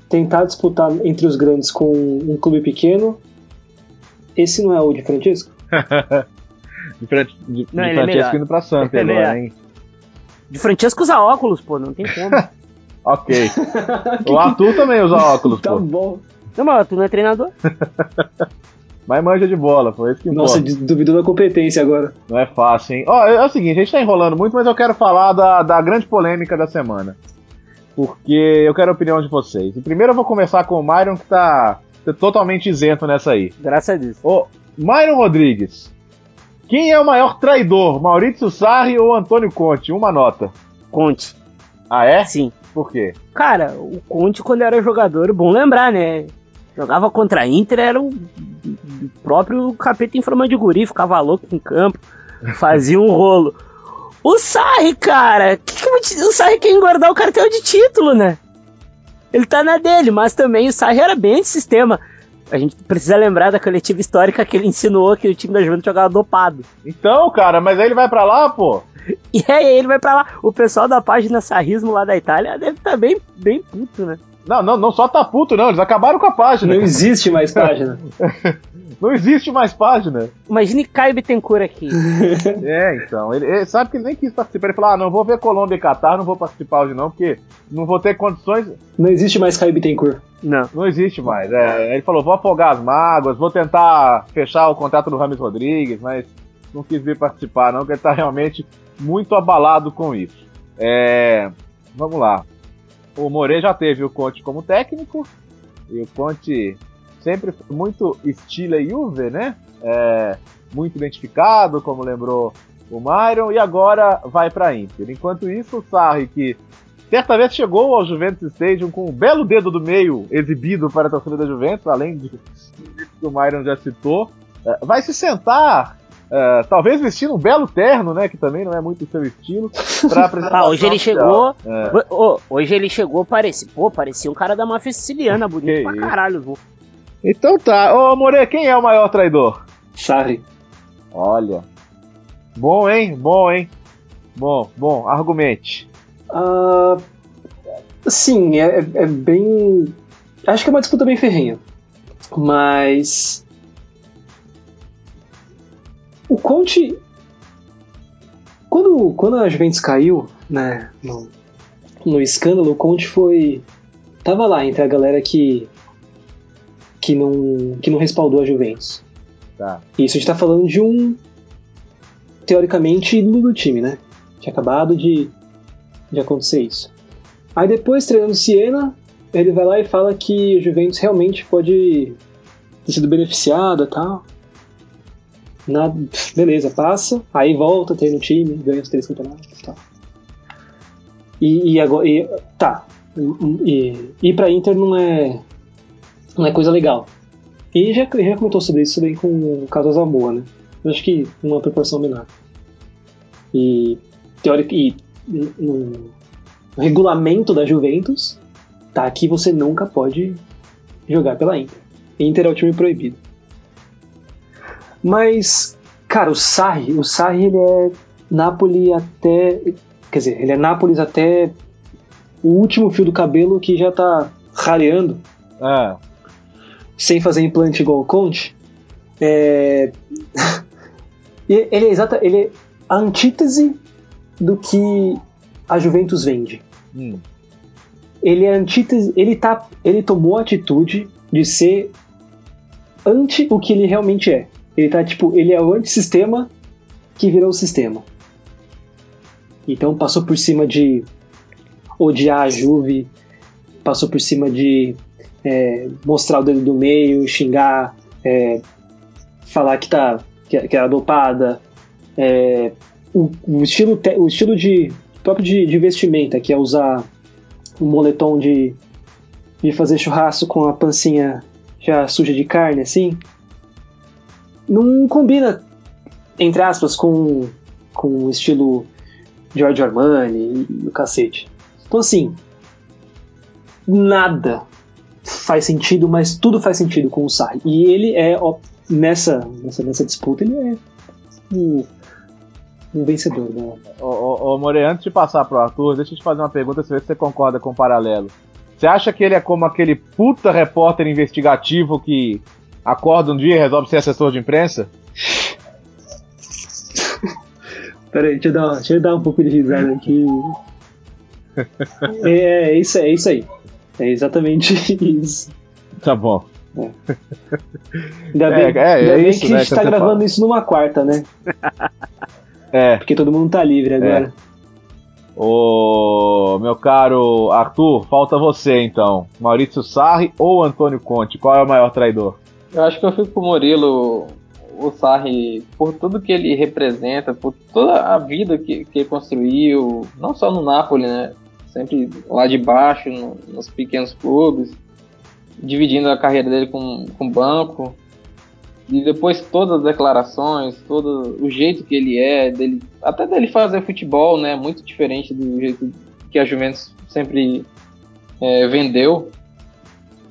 tentar disputar entre os grandes com um clube pequeno. Esse não é o de Francisco? de, Fran de, não, de é Francesco é indo pra Santa agora, é hein? De Francesco usa óculos, pô, não tem como. ok. o Arthur também usa óculos, tá pô. Tá bom. Não, mas tu não é treinador? Mas manja de bola, foi isso que Nossa, duvidou da competência agora. Não é fácil, hein? Ó, é o seguinte, a gente tá enrolando muito, mas eu quero falar da, da grande polêmica da semana. Porque eu quero a opinião de vocês. E primeiro eu vou começar com o Myron, que tá totalmente isento nessa aí. Graças a Deus. Ô, Myron Rodrigues. Quem é o maior traidor, Maurício Sarri ou Antônio Conte? Uma nota. Conte. Ah, é? Sim. Por quê? Cara, o Conte, quando era jogador, bom lembrar, né? Jogava contra a Inter, era o próprio capeta em forma de guri, ficava louco em campo, fazia um rolo. O Sarri, cara, que que o Sarri quer engordar o cartel de título, né? Ele tá na dele, mas também o Sarri era bem de sistema. A gente precisa lembrar da coletiva histórica que ele ensinou que o time da Juventus jogava dopado. Então, cara, mas aí ele vai para lá, pô. E aí ele vai para lá. O pessoal da página Sarrismo lá da Itália deve estar tá bem, bem puto, né? Não, não, não só tá puto, não. Eles acabaram com a página. Não existe mais página. não existe mais página. Imagine Caio Bittencourt aqui. é, então. Ele, ele, sabe que ele nem quis participar. Ele falou: ah, não vou ver Colômbia e Catar, não vou participar hoje não, porque não vou ter condições. Não existe mais Caio Bittencourt. Não. Não existe mais. É, ele falou: vou afogar as mágoas, vou tentar fechar o contrato do Rames Rodrigues, mas não quis vir participar, não, porque ele tá realmente muito abalado com isso. É, vamos lá. O More já teve o Conte como técnico e o Conte sempre foi muito estilo Juve, né? É, muito identificado, como lembrou o Myron, e agora vai para Inter. Enquanto isso, o Sarri, que certa vez chegou ao Juventus Stadium com um belo dedo do meio exibido para a torcida da Juventus, além de que o Myron já citou, é, vai se sentar Uh, talvez vestindo um belo terno, né? Que também não é muito o seu estilo. Pra apresentar ah, hoje ele chegou. É. Oh, hoje ele chegou, parecia. Pô, parecia um cara da máfia siciliana, bonito que pra isso. caralho, vô. Então tá. Ô, More, quem é o maior traidor? Sarri. Olha. Bom, hein? Bom, hein? Bom, bom, argumente. Uh, sim, é, é bem. Acho que é uma disputa bem ferrenha. Mas o Conte. Quando, quando a Juventus caiu, né, no, no escândalo, o Conte foi. Tava lá entre a galera que. que não, que não respaldou a Juventus. Tá. Isso a gente tá falando de um. teoricamente ídolo do time, né? Tinha acabado de, de acontecer isso. Aí depois, treinando Siena, ele vai lá e fala que o Juventus realmente pode ter sido beneficiado e tal. Beleza, passa, aí volta, treina o time, ganha os três campeonatos tal. E, agora. E, tá. E, ir pra Inter não é. não é coisa legal. E já, já comentou sobre isso também com o Caso Zamora, né? Eu acho que numa proporção menor. E, teórico, e no, no regulamento da Juventus, tá que você nunca pode jogar pela Inter. Inter é o time proibido. Mas, cara, o Sarri, o Sarri ele é Napoli até. Quer dizer, ele é Nápoles até o último fio do cabelo que já tá rareando. Ah. Sem fazer implante igual o Conte. É... ele é exata, ele é a antítese do que a Juventus vende. Hum. Ele é antítese, ele tá, ele tomou a atitude de ser anti o que ele realmente é. Ele tá tipo, ele é o antissistema que virou o sistema. Então passou por cima de odiar a Juve, passou por cima de é, mostrar o dedo do meio, xingar, é, falar que tá que, que era dopada, é, o, o, estilo o estilo de próprio de, de, vestimenta que é usar um moletom de de fazer churrasco com a pancinha já suja de carne assim não combina, entre aspas, com, com o estilo George Armani e o cacete. Então, assim, nada faz sentido, mas tudo faz sentido com o Sarri. E ele é, ó, nessa, nessa, nessa disputa, ele é o, o vencedor. Né? Ô, ô, ô More, antes de passar pro Arthur, deixa eu te fazer uma pergunta, se você concorda com o paralelo. Você acha que ele é como aquele puta repórter investigativo que acorda um dia e resolve ser assessor de imprensa? Peraí, deixa eu, dar, deixa eu dar um pouco de risada aqui. é, é, isso, é isso aí. É exatamente isso. Tá bom. É. Ainda bem, é, é, ainda é bem isso, que a né, gente tá gravando fala. isso numa quarta, né? É. Porque todo mundo tá livre agora. É. Ô, meu caro Arthur, falta você então. Maurício Sarri ou Antônio Conte? Qual é o maior traidor? Eu acho que eu fico com o Murilo, o Sarri, por tudo que ele representa, por toda a vida que, que ele construiu, não só no Napoli, né? Sempre lá de baixo, no, nos pequenos clubes, dividindo a carreira dele com, com o banco. E depois todas as declarações, todo o jeito que ele é, dele, até dele fazer futebol, né? Muito diferente do jeito que a Juventus sempre é, vendeu.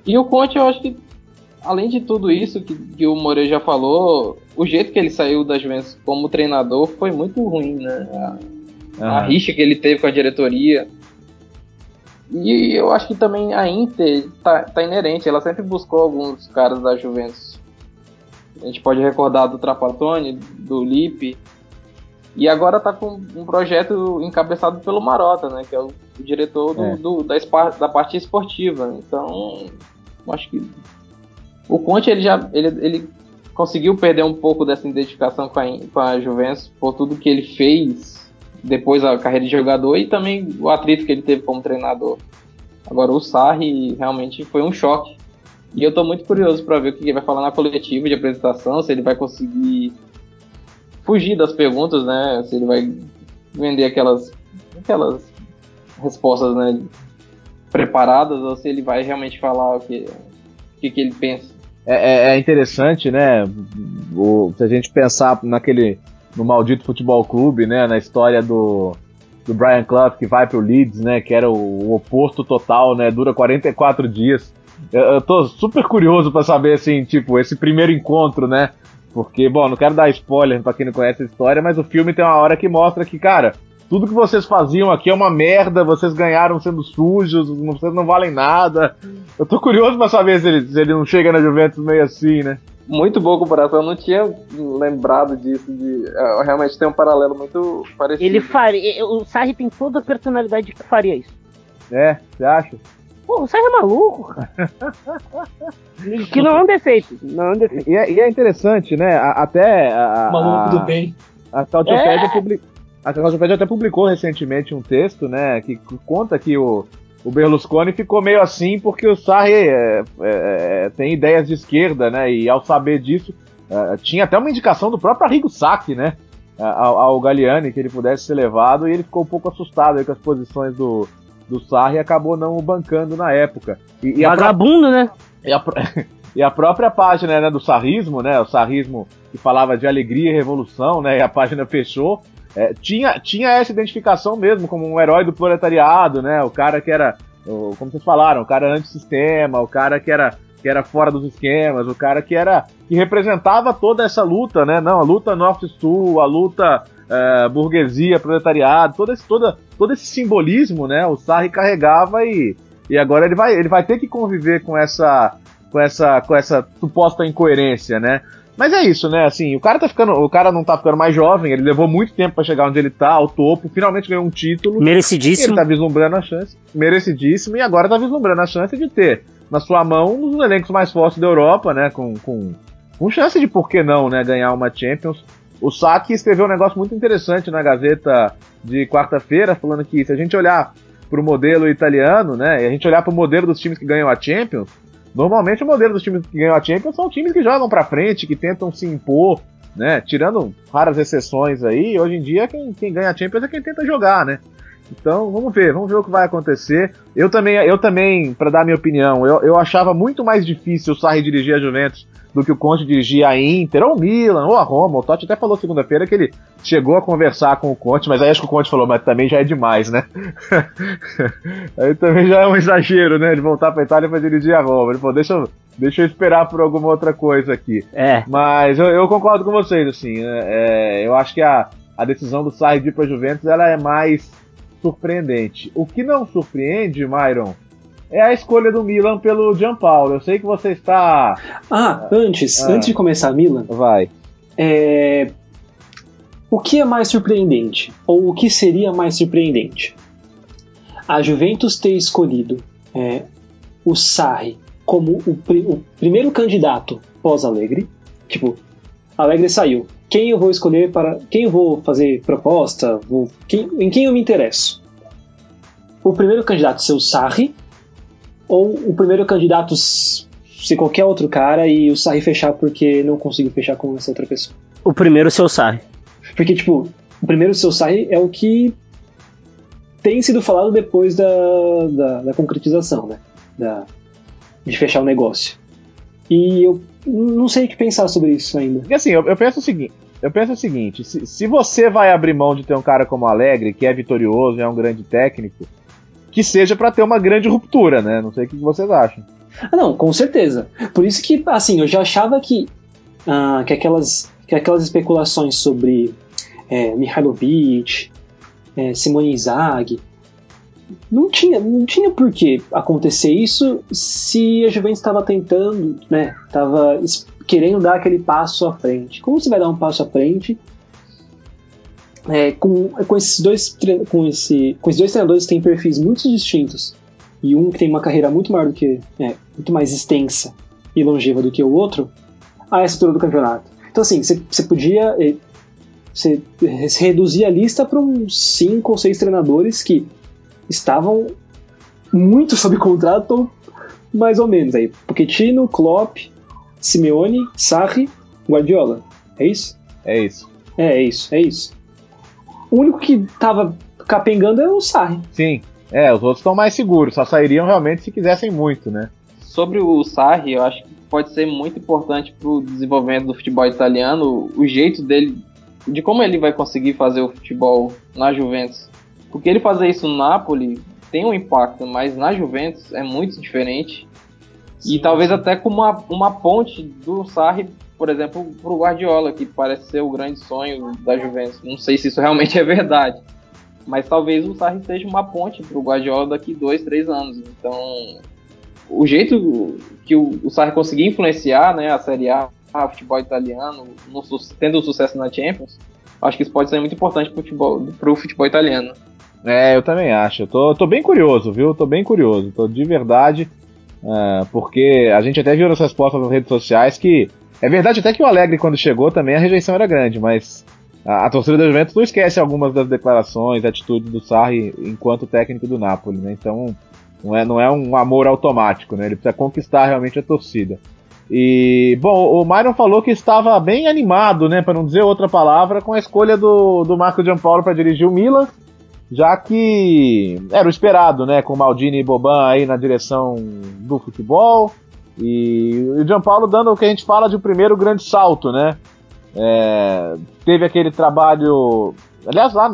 E o Conte, eu acho que além de tudo isso que, que o Moreira já falou, o jeito que ele saiu das Juventus como treinador foi muito ruim, né? A, uhum. a, rixa que ele teve com a diretoria. E eu acho que também a Inter tá, tá inerente, ela sempre buscou alguns caras da Juventus. A gente pode recordar do Trapattoni, do Lipe, e agora tá com um projeto encabeçado pelo Marota, né? Que é o, o diretor do, é. do da, da parte esportiva. Então, acho que o Conte ele já ele, ele conseguiu perder um pouco dessa identificação com a, com a Juventus por tudo que ele fez depois da carreira de jogador e também o atrito que ele teve como treinador. Agora o Sarri realmente foi um choque E eu tô muito curioso para ver o que ele vai falar na coletiva de apresentação, se ele vai conseguir fugir das perguntas, né? Se ele vai vender aquelas, aquelas respostas, né? Preparadas, ou se ele vai realmente falar o que, o que, que ele pensa. É, é, é interessante, né? O, se a gente pensar naquele no maldito futebol clube, né? Na história do, do Brian Clough que vai pro Leeds, né? Que era o, o oposto total, né? Dura 44 dias. Eu, eu tô super curioso para saber, assim, tipo, esse primeiro encontro, né? Porque, bom, não quero dar spoiler para quem não conhece a história, mas o filme tem uma hora que mostra que, cara, tudo que vocês faziam aqui é uma merda, vocês ganharam sendo sujos, vocês não valem nada. Eu tô curioso pra saber se ele, se ele não chega na Juventus meio assim, né? Muito boa comparação, eu não tinha lembrado disso. De, uh, realmente tem um paralelo muito parecido. Ele faria. O Sarri tem toda a personalidade que faria isso. É, você acha? Pô, o Sarri é maluco, cara. que não é um defeito. Não é um defeito. E, é, e é interessante, né? Até. A, a, Maluco do bem. A Tautiopédia é. publicou. A Tautiopédia até publicou recentemente um texto, né? Que conta que o, o Berlusconi ficou meio assim porque o Sarri é, é, tem ideias de esquerda, né? E ao saber disso, é, tinha até uma indicação do próprio Arrigo Sacchi, né? Ao, ao Galliani, que ele pudesse ser levado, e ele ficou um pouco assustado com as posições do, do Sarri e acabou não o bancando na época. E, e Vagabundo, a, né? E a, e a própria página né, do sarrismo, né? O sarrismo que falava de alegria e revolução, né? E a página fechou. É, tinha, tinha essa identificação mesmo como um herói do proletariado, né? O cara que era, como vocês falaram, o cara antissistema, o cara que era, que era fora dos esquemas, o cara que era que representava toda essa luta, né? Não, a luta norte-sul, a luta é, burguesia, proletariado, todo esse, toda, todo esse simbolismo, né? O Sarri carregava e, e agora ele vai, ele vai ter que conviver com essa, com essa, com essa suposta incoerência, né? Mas é isso, né? Assim, o cara tá ficando. O cara não tá ficando mais jovem, ele levou muito tempo para chegar onde ele tá, ao topo, finalmente ganhou um título. Merecidíssimo. Ele tá vislumbrando a chance. Merecidíssimo, e agora tá vislumbrando a chance de ter na sua mão um dos elencos mais fortes da Europa, né? Com, com, com chance de por que não, né? Ganhar uma Champions. O Saki escreveu um negócio muito interessante na Gazeta de quarta-feira, falando que se a gente olhar pro modelo italiano, né? E a gente olhar pro modelo dos times que ganham a Champions, Normalmente o modelo dos times que ganham a Champions são times que jogam para frente, que tentam se impor, né? Tirando raras exceções aí, hoje em dia quem, quem ganha a Champions é quem tenta jogar, né? Então, vamos ver, vamos ver o que vai acontecer. Eu também, eu também, para dar minha opinião, eu, eu achava muito mais difícil o Sarri dirigir a Juventus do que o Conte dirigia a Inter, ou Milan, ou a Roma. O Totti até falou segunda-feira que ele chegou a conversar com o Conte, mas aí acho que o Conte falou, mas também já é demais, né? aí também já é um exagero, né? De voltar pra Itália pra dirigir a Roma. Ele falou, deixa eu, deixa eu esperar por alguma outra coisa aqui. É. Mas eu, eu concordo com vocês, assim. É, é, eu acho que a, a decisão do Sarri de ir pra Juventus ela é mais surpreendente. O que não surpreende, Myron, é a escolha do Milan pelo Gianpaolo. Eu sei que você está. Ah, antes, ah, antes de começar, Milan. Vai. É... O que é mais surpreendente? Ou o que seria mais surpreendente? A Juventus ter escolhido é, o Sarri como o, o primeiro candidato pós-Alegre. Tipo, Alegre saiu. Quem eu vou escolher para. Quem eu vou fazer proposta? Vou, quem, em quem eu me interesso? O primeiro candidato ser o Sarri, ou o primeiro candidato ser qualquer outro cara e o Sarri fechar porque não conseguiu fechar com essa outra pessoa. O primeiro seu Sarri. Porque, tipo, o primeiro seu Sarri é o que tem sido falado depois da, da, da concretização, né? Da, de fechar o negócio. E eu não sei o que pensar sobre isso ainda. Porque assim, eu, eu penso o seguinte. Eu penso o seguinte, se, se você vai abrir mão de ter um cara como Alegre, que é vitorioso, é um grande técnico, que seja para ter uma grande ruptura, né? Não sei o que vocês acham. Ah, não, com certeza. Por isso que, assim, eu já achava que, ah, que, aquelas, que aquelas especulações sobre é, Mihailovic, é, Simone Inzaghi, não tinha, não tinha por que acontecer isso se a Juventus estava tentando, né, estava querendo dar aquele passo à frente. Como você vai dar um passo à frente é, com, com, esses dois, com, esse, com esses dois treinadores que têm perfis muito distintos e um que tem uma carreira muito maior do que é, muito mais extensa e longeva do que o outro, a essa altura do campeonato. Então assim, você podia é, você reduzir a lista para uns cinco ou seis treinadores que estavam muito sob contrato mais ou menos aí. Pochettino, Klopp, Simeone, Sarri, Guardiola. É isso? É isso. É, é isso, é isso. O único que tava capengando é o Sarri. Sim. É, os outros estão mais seguros, só sairiam realmente se quisessem muito, né? Sobre o Sarri, eu acho que pode ser muito importante para o desenvolvimento do futebol italiano o jeito dele, de como ele vai conseguir fazer o futebol na Juventus. Porque ele fazer isso no Napoli tem um impacto, mas na Juventus é muito diferente. E talvez até com uma, uma ponte do Sarri, por exemplo, para o Guardiola, que parece ser o grande sonho da Juventus. Não sei se isso realmente é verdade. Mas talvez o Sarri seja uma ponte para o Guardiola daqui dois, três anos. Então, o jeito que o, o Sarri conseguir influenciar né, a Série A, o futebol italiano, no, tendo sucesso na Champions, acho que isso pode ser muito importante para o futebol, futebol italiano. É, eu também acho. Eu tô, tô bem curioso, viu? Tô bem curioso. Tô de verdade. Uh, porque a gente até viu nas respostas nas redes sociais que. É verdade até que o Alegre, quando chegou, também a rejeição era grande, mas a, a torcida da Juventus não esquece algumas das declarações, atitudes do Sarri enquanto técnico do Napoli, né? Então, não é, não é um amor automático, né? Ele precisa conquistar realmente a torcida. E, bom, o Myron falou que estava bem animado, né, para não dizer outra palavra, com a escolha do, do Marco Giampaolo para dirigir o Milan, já que era o esperado, né, com Maldini e Boban aí na direção do futebol, e o Giampaolo dando o que a gente fala de um primeiro grande salto, né, é, teve aquele trabalho, aliás, lá,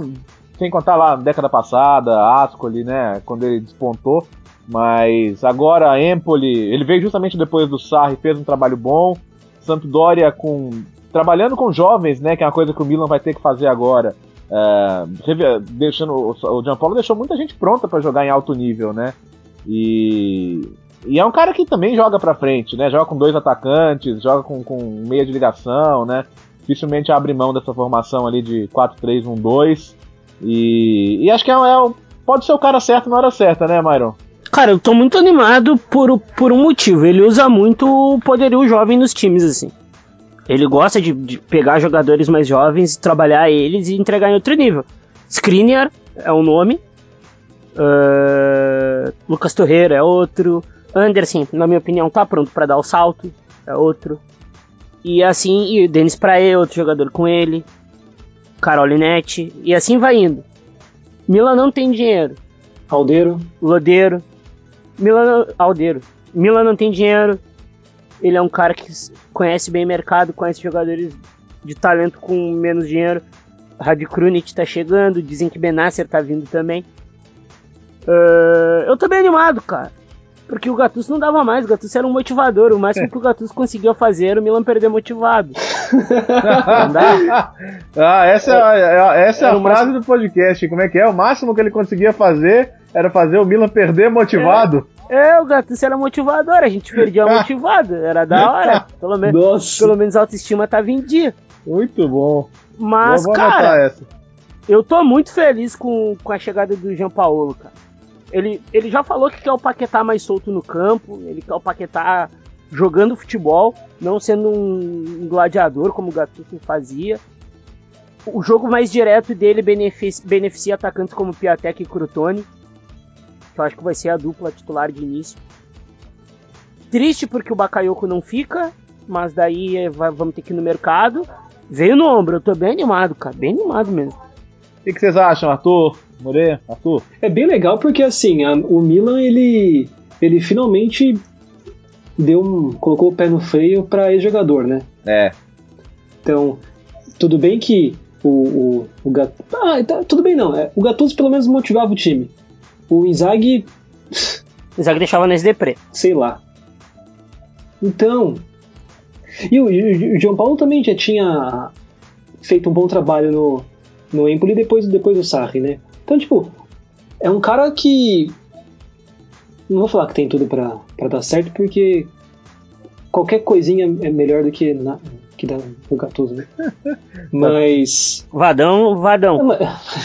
sem contar lá na década passada, Ascoli, né, quando ele despontou, mas agora Empoli, ele veio justamente depois do Sarri, fez um trabalho bom. Sampdoria com trabalhando com jovens, né, que é uma coisa que o Milan vai ter que fazer agora. É, deixando o Gianpaolo deixou muita gente pronta para jogar em alto nível, né? E, e é um cara que também joga para frente, né? Joga com dois atacantes, joga com, com meia de ligação, né? Dificilmente abre mão dessa formação ali de 4-3-1-2. E, e acho que é, é, pode ser o cara certo na hora certa, né, Myron? Cara, eu tô muito animado por, por um motivo. Ele usa muito o poderio jovem nos times, assim. Ele gosta de, de pegar jogadores mais jovens, trabalhar eles e entregar em outro nível. Skriniar é um nome. Uh, Lucas Torreira é outro. Anderson, na minha opinião, tá pronto para dar o salto. É outro. E assim, e o Denis Prae, outro jogador com ele. Carolinetti. E assim vai indo. Milan não tem dinheiro. Aldeiro. Lodeiro. Milan Aldeiro. Milan não tem dinheiro. Ele é um cara que conhece bem o mercado, conhece jogadores de talento com menos dinheiro. Rádio Krunic tá chegando, dizem que Benasser tá vindo também. Uh, eu tô bem animado, cara. Porque o Gattuso não dava mais, o Gattuso era um motivador. O máximo que o Gattuso conseguia fazer era o Milan perder motivado. ah, essa é, é essa é a frase do podcast. Como é que é? O máximo que ele conseguia fazer era fazer o Milan perder motivado. É, o Gattuso era motivador, a gente perdia motivado, era da hora. Pelo, menos, pelo menos a autoestima tava em dia. Muito bom. Mas, cara, eu tô muito feliz com, com a chegada do Jean Paulo, cara. Ele, ele já falou que quer o Paquetá mais solto no campo, ele quer o Paquetá jogando futebol, não sendo um gladiador como o Gattuso fazia. O jogo mais direto dele beneficia, beneficia atacantes como Piatek e Crutoni, que eu acho que vai ser a dupla titular de início. Triste porque o Bakayoko não fica, mas daí é, vamos ter que ir no mercado. Veio no ombro, eu tô bem animado, cara, bem animado mesmo. O que, que vocês acham, Arthur? More, Arthur? É bem legal porque assim, a, o Milan ele, ele finalmente deu um, colocou o pé no freio para ex-jogador, né? É. Então, tudo bem que o, o, o Gattuso... Ah, tá, tudo bem não. É, o Gattuso pelo menos motivava o time. O Inzaghi... O Inzaghi deixava nesse deprê. Sei lá. Então... E o, e o João Paulo também já tinha feito um bom trabalho no, no Empoli depois, depois do Sarri, né? Então, tipo, é um cara que não vou falar que tem tudo para dar certo, porque qualquer coisinha é melhor do que, na, que dá o Gattuso, né? Mas. Vadão, vadão. Mas,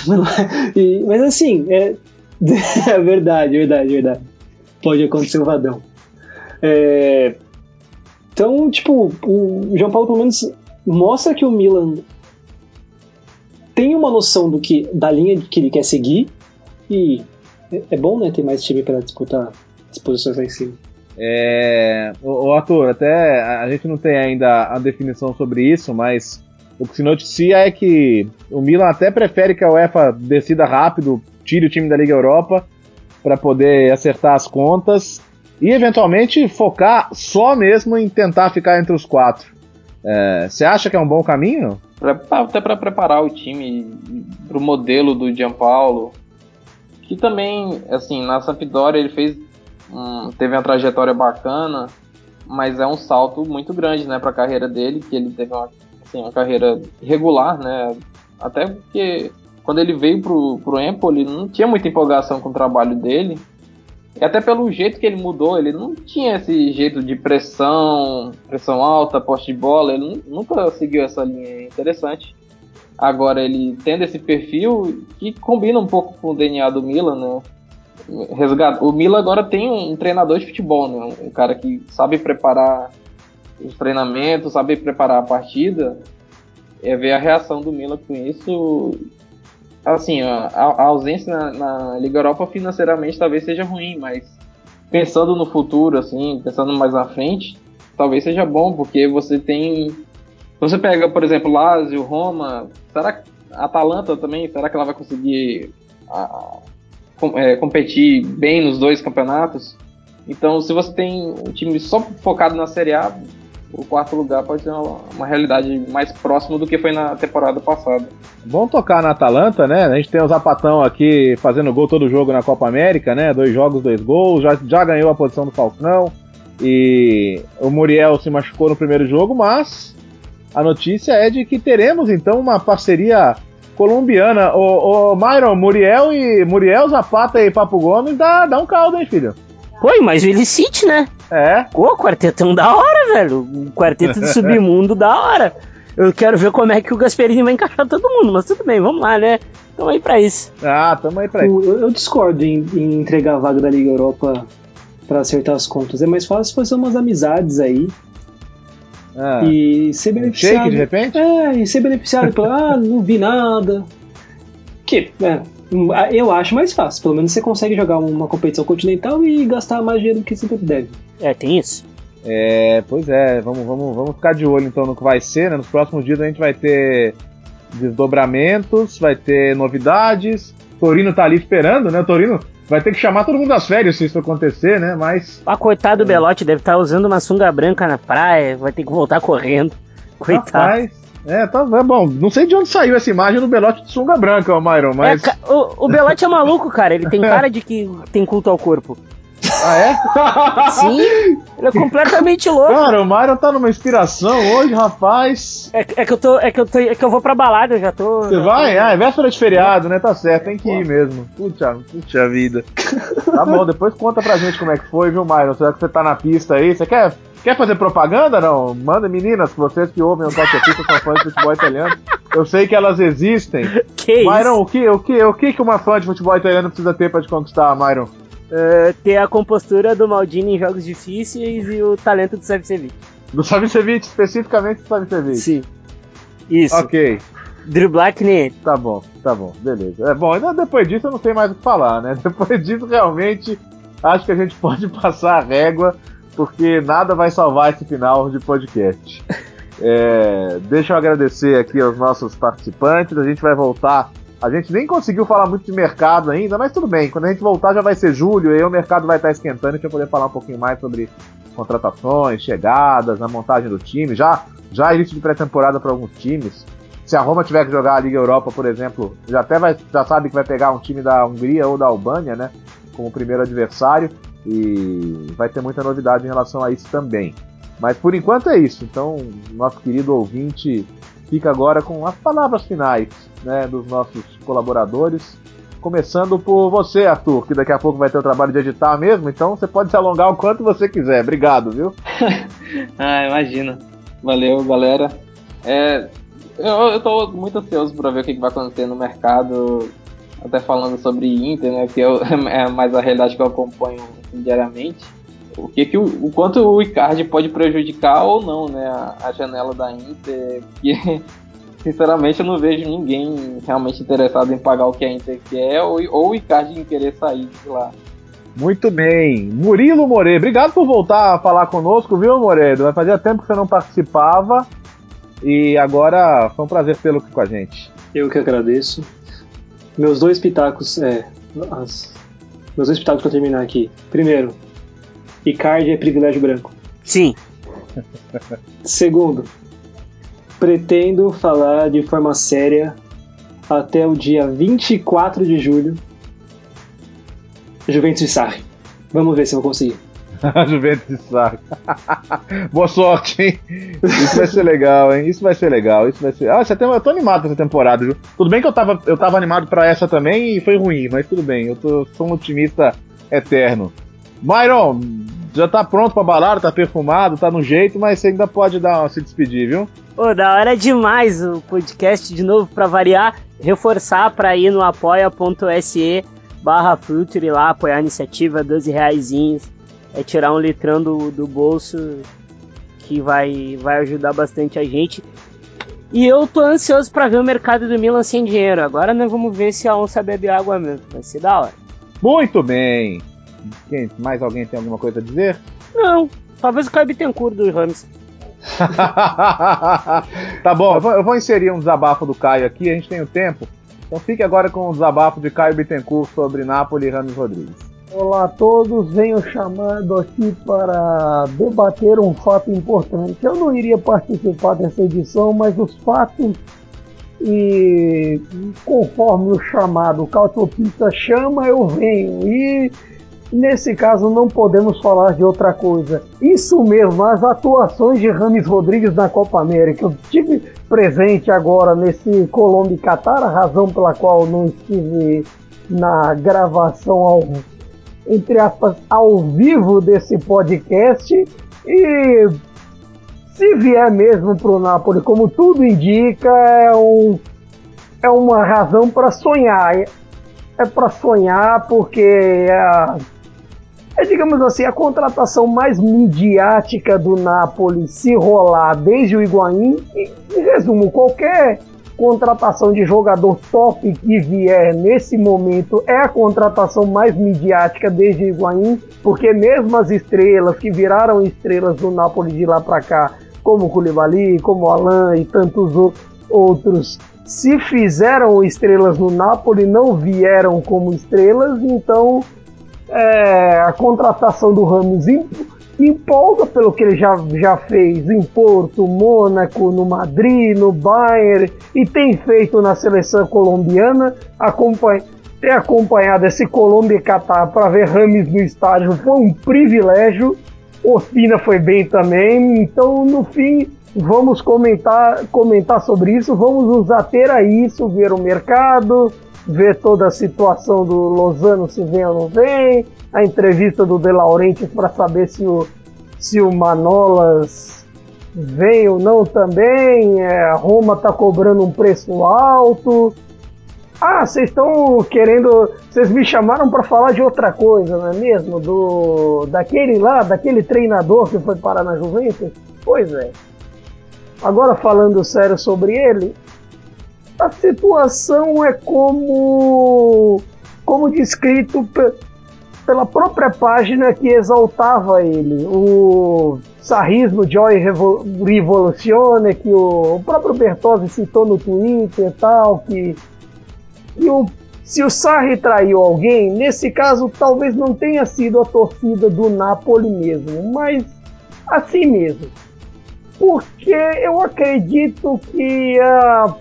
mas assim, é, é verdade, verdade, verdade. Pode acontecer o vadão. É, então, tipo, o João Paulo pelo menos mostra que o Milan tem uma noção do que da linha que ele quer seguir e é bom, né, ter mais time para disputar as posições lá em cima. É, o, o ator, até a gente não tem ainda a definição sobre isso, mas o que se noticia é que o Milan até prefere que a UEFA decida rápido, tire o time da Liga Europa para poder acertar as contas e eventualmente focar só mesmo em tentar ficar entre os quatro. É, você acha que é um bom caminho? Até para preparar o time para o modelo do Gianpaolo, que também, assim, na Sampdoria ele fez, um, teve uma trajetória bacana, mas é um salto muito grande, né, para a carreira dele, que ele teve uma, assim, uma carreira irregular, né, até porque quando ele veio pro, pro Empoli não tinha muita empolgação com o trabalho dele, e até pelo jeito que ele mudou, ele não tinha esse jeito de pressão, pressão alta, poste de bola, ele nunca seguiu essa linha interessante. Agora ele tendo esse perfil que combina um pouco com o DNA do Milan, né? O Milan agora tem um treinador de futebol, né? Um cara que sabe preparar os treinamentos, sabe preparar a partida. É ver a reação do Milan com isso assim, a, a ausência na, na, Liga Europa financeiramente talvez seja ruim, mas pensando no futuro, assim, pensando mais na frente, talvez seja bom, porque você tem. Você pega, por exemplo, Lazio, Roma, será que Atalanta também, será que ela vai conseguir a, é, competir bem nos dois campeonatos? Então, se você tem um time só focado na Série A, o quarto lugar pode ser uma, realidade mais próxima do que foi na temporada passada. Vamos tocar na Atalanta, né? A gente tem o Zapatão aqui fazendo gol todo jogo na Copa América, né? Dois jogos, dois gols, já, já ganhou a posição do Falcão. E o Muriel se machucou no primeiro jogo, mas a notícia é de que teremos então uma parceria colombiana. O, o Myron, Muriel e Muriel, Zapata e Papo Gomes dá, dá um caldo, hein, filho? Oi, mas o Illicite, né? É. Pô, quartetão da hora, velho. O quarteto do submundo da hora. Eu quero ver como é que o Gasperini vai encaixar todo mundo, mas tudo bem, vamos lá, né? Tamo aí pra isso. Ah, tamo aí pra isso. Eu, eu discordo em, em, entregar a vaga da Liga Europa para acertar as contas. É mais fácil fazer umas amizades aí. Ah, e ser beneficiado. Shake de repente? É, e ser beneficiado pelo, ah, não vi nada. Que, é, eu acho mais fácil. Pelo menos você consegue jogar uma competição continental e gastar mais dinheiro do que você deve. É, tem isso. É, pois é, vamos, vamos, vamos ficar de olho então no que vai ser, né? Nos próximos dias a gente vai ter desdobramentos, vai ter novidades. Torino tá ali esperando, né? O Torino vai ter que chamar todo mundo das férias se isso acontecer, né? Mas. Ah, coitado do é. Belote, deve estar tá usando uma sunga branca na praia, vai ter que voltar correndo. Coitado. Rapaz, é, tá é bom. Não sei de onde saiu essa imagem do Belote de sunga branca, o Myron, mas. É, o, o Belote é maluco, cara. Ele tem cara de que tem culto ao corpo. Ah, é? Sim, ele é completamente louco. Cara, o Myron tá numa inspiração hoje, rapaz. É, é, que eu tô. É que eu tô. É que eu vou pra balada, eu já tô. Você vai? Tô... Ah, é véspera de feriado, né? Tá certo, tem que ir mesmo. Puxa, puxa vida. Tá bom, depois conta pra gente como é que foi, viu, Myron? Será que você tá na pista aí? Você quer Quer fazer propaganda? Não? Manda meninas, vocês que ouvem o Toque Pista são fãs de futebol italiano. Eu sei que elas existem. Que Myron, o que, o, que, o que uma fã de futebol italiano precisa ter para te conquistar, Myron? Uh, ter a compostura do Maldini em jogos difíceis e o talento do Savicevic. Do Savicevic, especificamente do Savicevic. Sim. Isso. Ok. Driblar que nem Tá bom, tá bom, beleza. É bom, depois disso eu não sei mais o que falar, né? Depois disso, realmente, acho que a gente pode passar a régua porque nada vai salvar esse final de podcast. É, deixa eu agradecer aqui aos nossos participantes. A gente vai voltar. A gente nem conseguiu falar muito de mercado ainda, mas tudo bem. Quando a gente voltar já vai ser julho, e aí o mercado vai estar esquentando. A gente vai poder falar um pouquinho mais sobre contratações, chegadas, na montagem do time. Já, já início de pré-temporada para alguns times. Se a Roma tiver que jogar a Liga Europa, por exemplo, já até vai, já sabe que vai pegar um time da Hungria ou da Albânia, né? Como primeiro adversário e vai ter muita novidade em relação a isso também. Mas por enquanto é isso. Então, nosso querido ouvinte fica agora com as palavras finais né, dos nossos colaboradores. Começando por você, Arthur, que daqui a pouco vai ter o trabalho de editar mesmo, então você pode se alongar o quanto você quiser. Obrigado, viu? ah, imagina. Valeu, galera. É, eu, estou muito ansioso para ver o que, que vai acontecer no mercado até falando sobre Inter, né, que eu, é mais a realidade que eu acompanho diariamente, o que que o, o quanto o Icardi pode prejudicar ou não, né, a, a janela da Inter, que sinceramente eu não vejo ninguém realmente interessado em pagar o que a Inter quer ou, ou o Icardi em querer sair de lá. Muito bem. Murilo Moreira, obrigado por voltar a falar conosco, viu, Moreira? Vai fazer tempo que você não participava e agora foi um prazer tê-lo aqui com a gente. Eu que agradeço. Meus dois pitacos, é. As, meus dois pitacos pra terminar aqui. Primeiro, Icardi é privilégio branco. Sim. Segundo, pretendo falar de forma séria até o dia 24 de julho. Juventus e Sarri. Vamos ver se eu vou conseguir. Juventus e Sarri. Boa sorte, hein? Isso vai ser legal, hein? Isso vai ser legal. Isso vai ser. Ah, essa tem... eu tô animado essa temporada, viu? Tudo bem que eu tava, eu tava animado para essa também e foi ruim, mas tudo bem. Eu tô... sou um otimista eterno. Myron, já tá pronto pra balada, tá perfumado, tá no jeito, mas você ainda pode dar se despedir, viu? Pô, da hora demais o podcast de novo para variar, reforçar para ir no apoia.se barra Future lá, apoiar a iniciativa, 12 reaisinhos, é tirar um litrão do, do bolso que vai, vai ajudar bastante a gente. E eu tô ansioso para ver o mercado do Milan sem dinheiro. Agora nós vamos ver se a onça bebe água mesmo. Vai ser da hora. Muito bem. Quem, mais alguém tem alguma coisa a dizer? Não, talvez o Caio Bittencourt do Rams. tá bom, eu vou, eu vou, inserir um desabafo do Caio aqui, a gente tem o tempo. Então fique agora com o desabafo de Caio Bittencourt sobre Napoli e Ramos Rodrigues. Olá a todos, venho chamando aqui para debater um fato importante. Eu não iria participar dessa edição, mas os fatos e conforme o chamado Cautopista chama, eu venho. E Nesse caso, não podemos falar de outra coisa. Isso mesmo, as atuações de Rames Rodrigues na Copa América. Eu tive presente agora nesse Colômbia e Catar, a razão pela qual não estive na gravação ao, entre aspas, ao vivo desse podcast. E se vier mesmo para o Napoli, como tudo indica, é, um, é uma razão para sonhar. É para sonhar porque a é, digamos assim, a contratação mais midiática do Napoli se rolar desde o Higuaín. Em resumo, qualquer contratação de jogador top que vier nesse momento é a contratação mais midiática desde Higuaín, porque mesmo as estrelas que viraram estrelas do Napoli de lá para cá, como Koulibaly, como o Alan e tantos outros, se fizeram estrelas no Napoli, não vieram como estrelas, então é, a contratação do Ramos empolga pelo que ele já, já fez em Porto, Mônaco, no Madrid, no Bayern e tem feito na seleção colombiana. Acompanha, ter acompanhado esse Colômbia e Catar para ver Rames no estádio foi um privilégio. Ospina foi bem também, então no fim vamos comentar, comentar sobre isso, vamos nos ater a isso, ver o mercado, ver toda a situação do Lozano se vem ou não vem, a entrevista do De Laurentiis para saber se o, se o Manolas vem ou não também, é, Roma está cobrando um preço alto. Ah, vocês estão querendo. Vocês me chamaram para falar de outra coisa, não é mesmo? Do daquele lá, daquele treinador que foi parar na Juventus? Pois é. Agora falando sério sobre ele, a situação é como, como descrito pela própria página que exaltava ele. O sarrismo Joy Revoluzione, que o, o próprio Bertozzi citou no Twitter e tal, que, que o, se o Sarri traiu alguém, nesse caso talvez não tenha sido a torcida do Napoli mesmo, mas assim mesmo. Porque eu acredito que a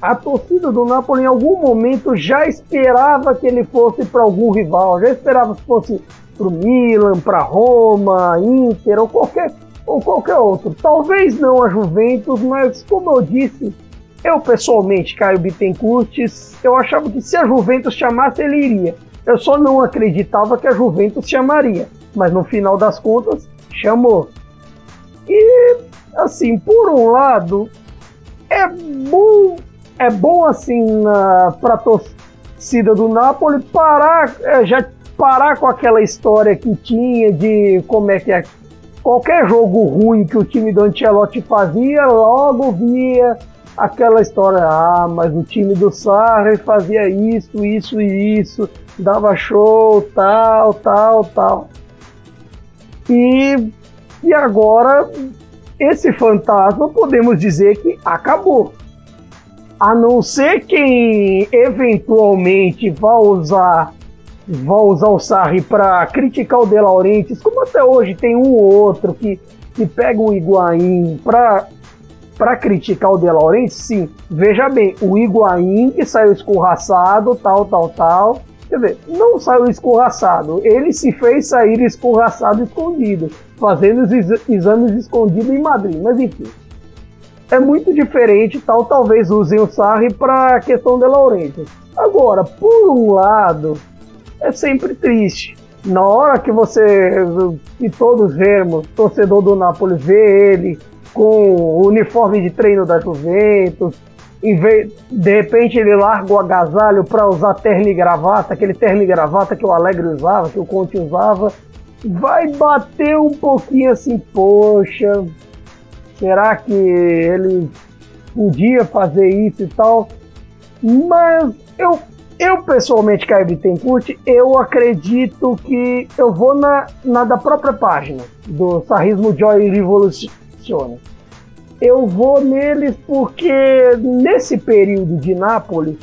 a torcida do Napoli em algum momento já esperava que ele fosse para algum rival, já esperava que fosse para o Milan, para Roma, Inter ou qualquer, ou qualquer outro. Talvez não a Juventus, mas como eu disse, eu pessoalmente, Caio Bittencourt, eu achava que se a Juventus chamasse, ele iria. Eu só não acreditava que a Juventus chamaria, mas no final das contas, chamou. E, assim, por um lado, é bom é bom assim para a torcida do Napoli parar, é, já parar com aquela história que tinha de como é que é qualquer jogo ruim que o time do Ancelotti fazia, logo via aquela história, ah, mas o time do Sarri fazia isso, isso e isso, dava show, tal, tal, tal. E, e agora, esse fantasma podemos dizer que acabou. A não ser quem eventualmente vá usar vá usar o Sarri para criticar o De Laurentiis, como até hoje tem um ou outro que, que pega o Higuaín para para criticar o De Laurentiis, sim. Veja bem, o Higuaín que saiu escorraçado, tal, tal, tal. Quer dizer, não saiu escorraçado, ele se fez sair escorraçado escondido, fazendo os exames escondidos em Madrid, mas enfim. É muito diferente, tal, talvez usem o Sarri para a questão de Laurentiis. Agora, por um lado, é sempre triste. Na hora que você, que todos vemos, torcedor do Napoli vê ele com o uniforme de treino da Juventus, de repente ele larga o agasalho para usar terno e gravata, aquele terno e gravata que o Alegre usava, que o Conte usava, vai bater um pouquinho assim, poxa, será que ele podia fazer isso e tal? Mas eu, eu pessoalmente, Caio Bittencourt, eu acredito que eu vou na, na da própria página do Sarrismo Joy Revolution eu vou neles porque nesse período de Nápoles,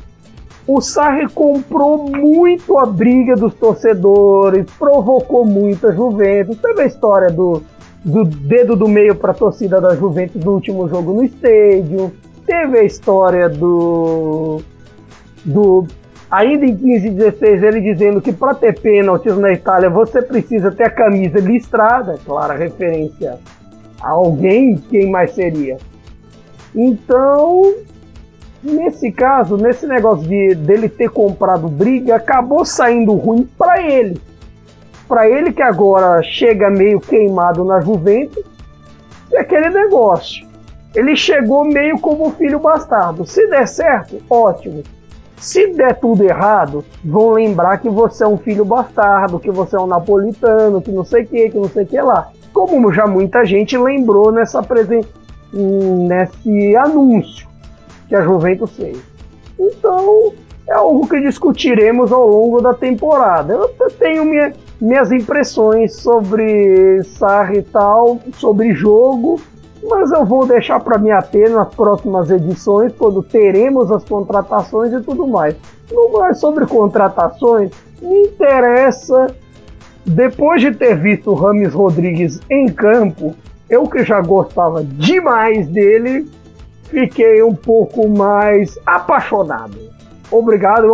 o Sarri comprou muito a briga dos torcedores, provocou muito a Juventus. Teve a história do, do dedo do meio para a torcida da Juventus no último jogo no estádio. Teve a história do. do ainda em 15 e 16, ele dizendo que para ter pênaltis na Itália você precisa ter a camisa listrada, clara referência alguém, quem mais seria? Então, nesse caso, nesse negócio de dele ter comprado briga, acabou saindo ruim para ele. Para ele que agora chega meio queimado na Juventus, é aquele negócio. Ele chegou meio como filho bastardo. Se der certo, ótimo. Se der tudo errado, vão lembrar que você é um filho bastardo, que você é um napolitano, que não sei o que, que não sei o que lá como já muita gente lembrou nessa presen nesse anúncio que a Juventus fez. Então, é algo que discutiremos ao longo da temporada. Eu tenho minha, minhas impressões sobre Sarri e tal, sobre jogo, mas eu vou deixar para me ater nas próximas edições, quando teremos as contratações e tudo mais. Não mais sobre contratações, me interessa depois de ter visto o Rames Rodrigues em campo, eu que já gostava demais dele, fiquei um pouco mais apaixonado. Obrigado,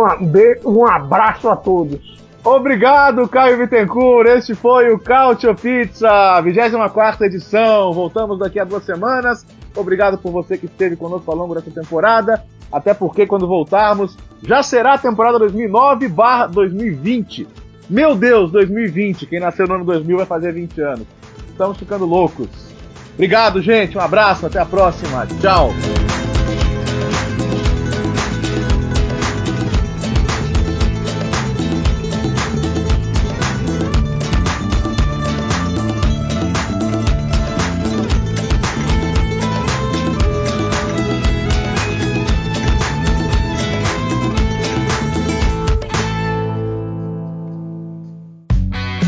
um, abraço a todos. Obrigado, Caio Bittencourt. Este foi o Cautio Pizza, 24 edição. Voltamos daqui a duas semanas. Obrigado por você que esteve conosco ao longo dessa temporada. Até porque, quando voltarmos, já será a temporada 2009-2020. Meu Deus, 2020. Quem nasceu no ano 2000 vai fazer 20 anos. Estamos ficando loucos. Obrigado, gente. Um abraço. Até a próxima. Tchau.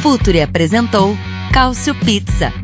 Futuri apresentou Cálcio Pizza.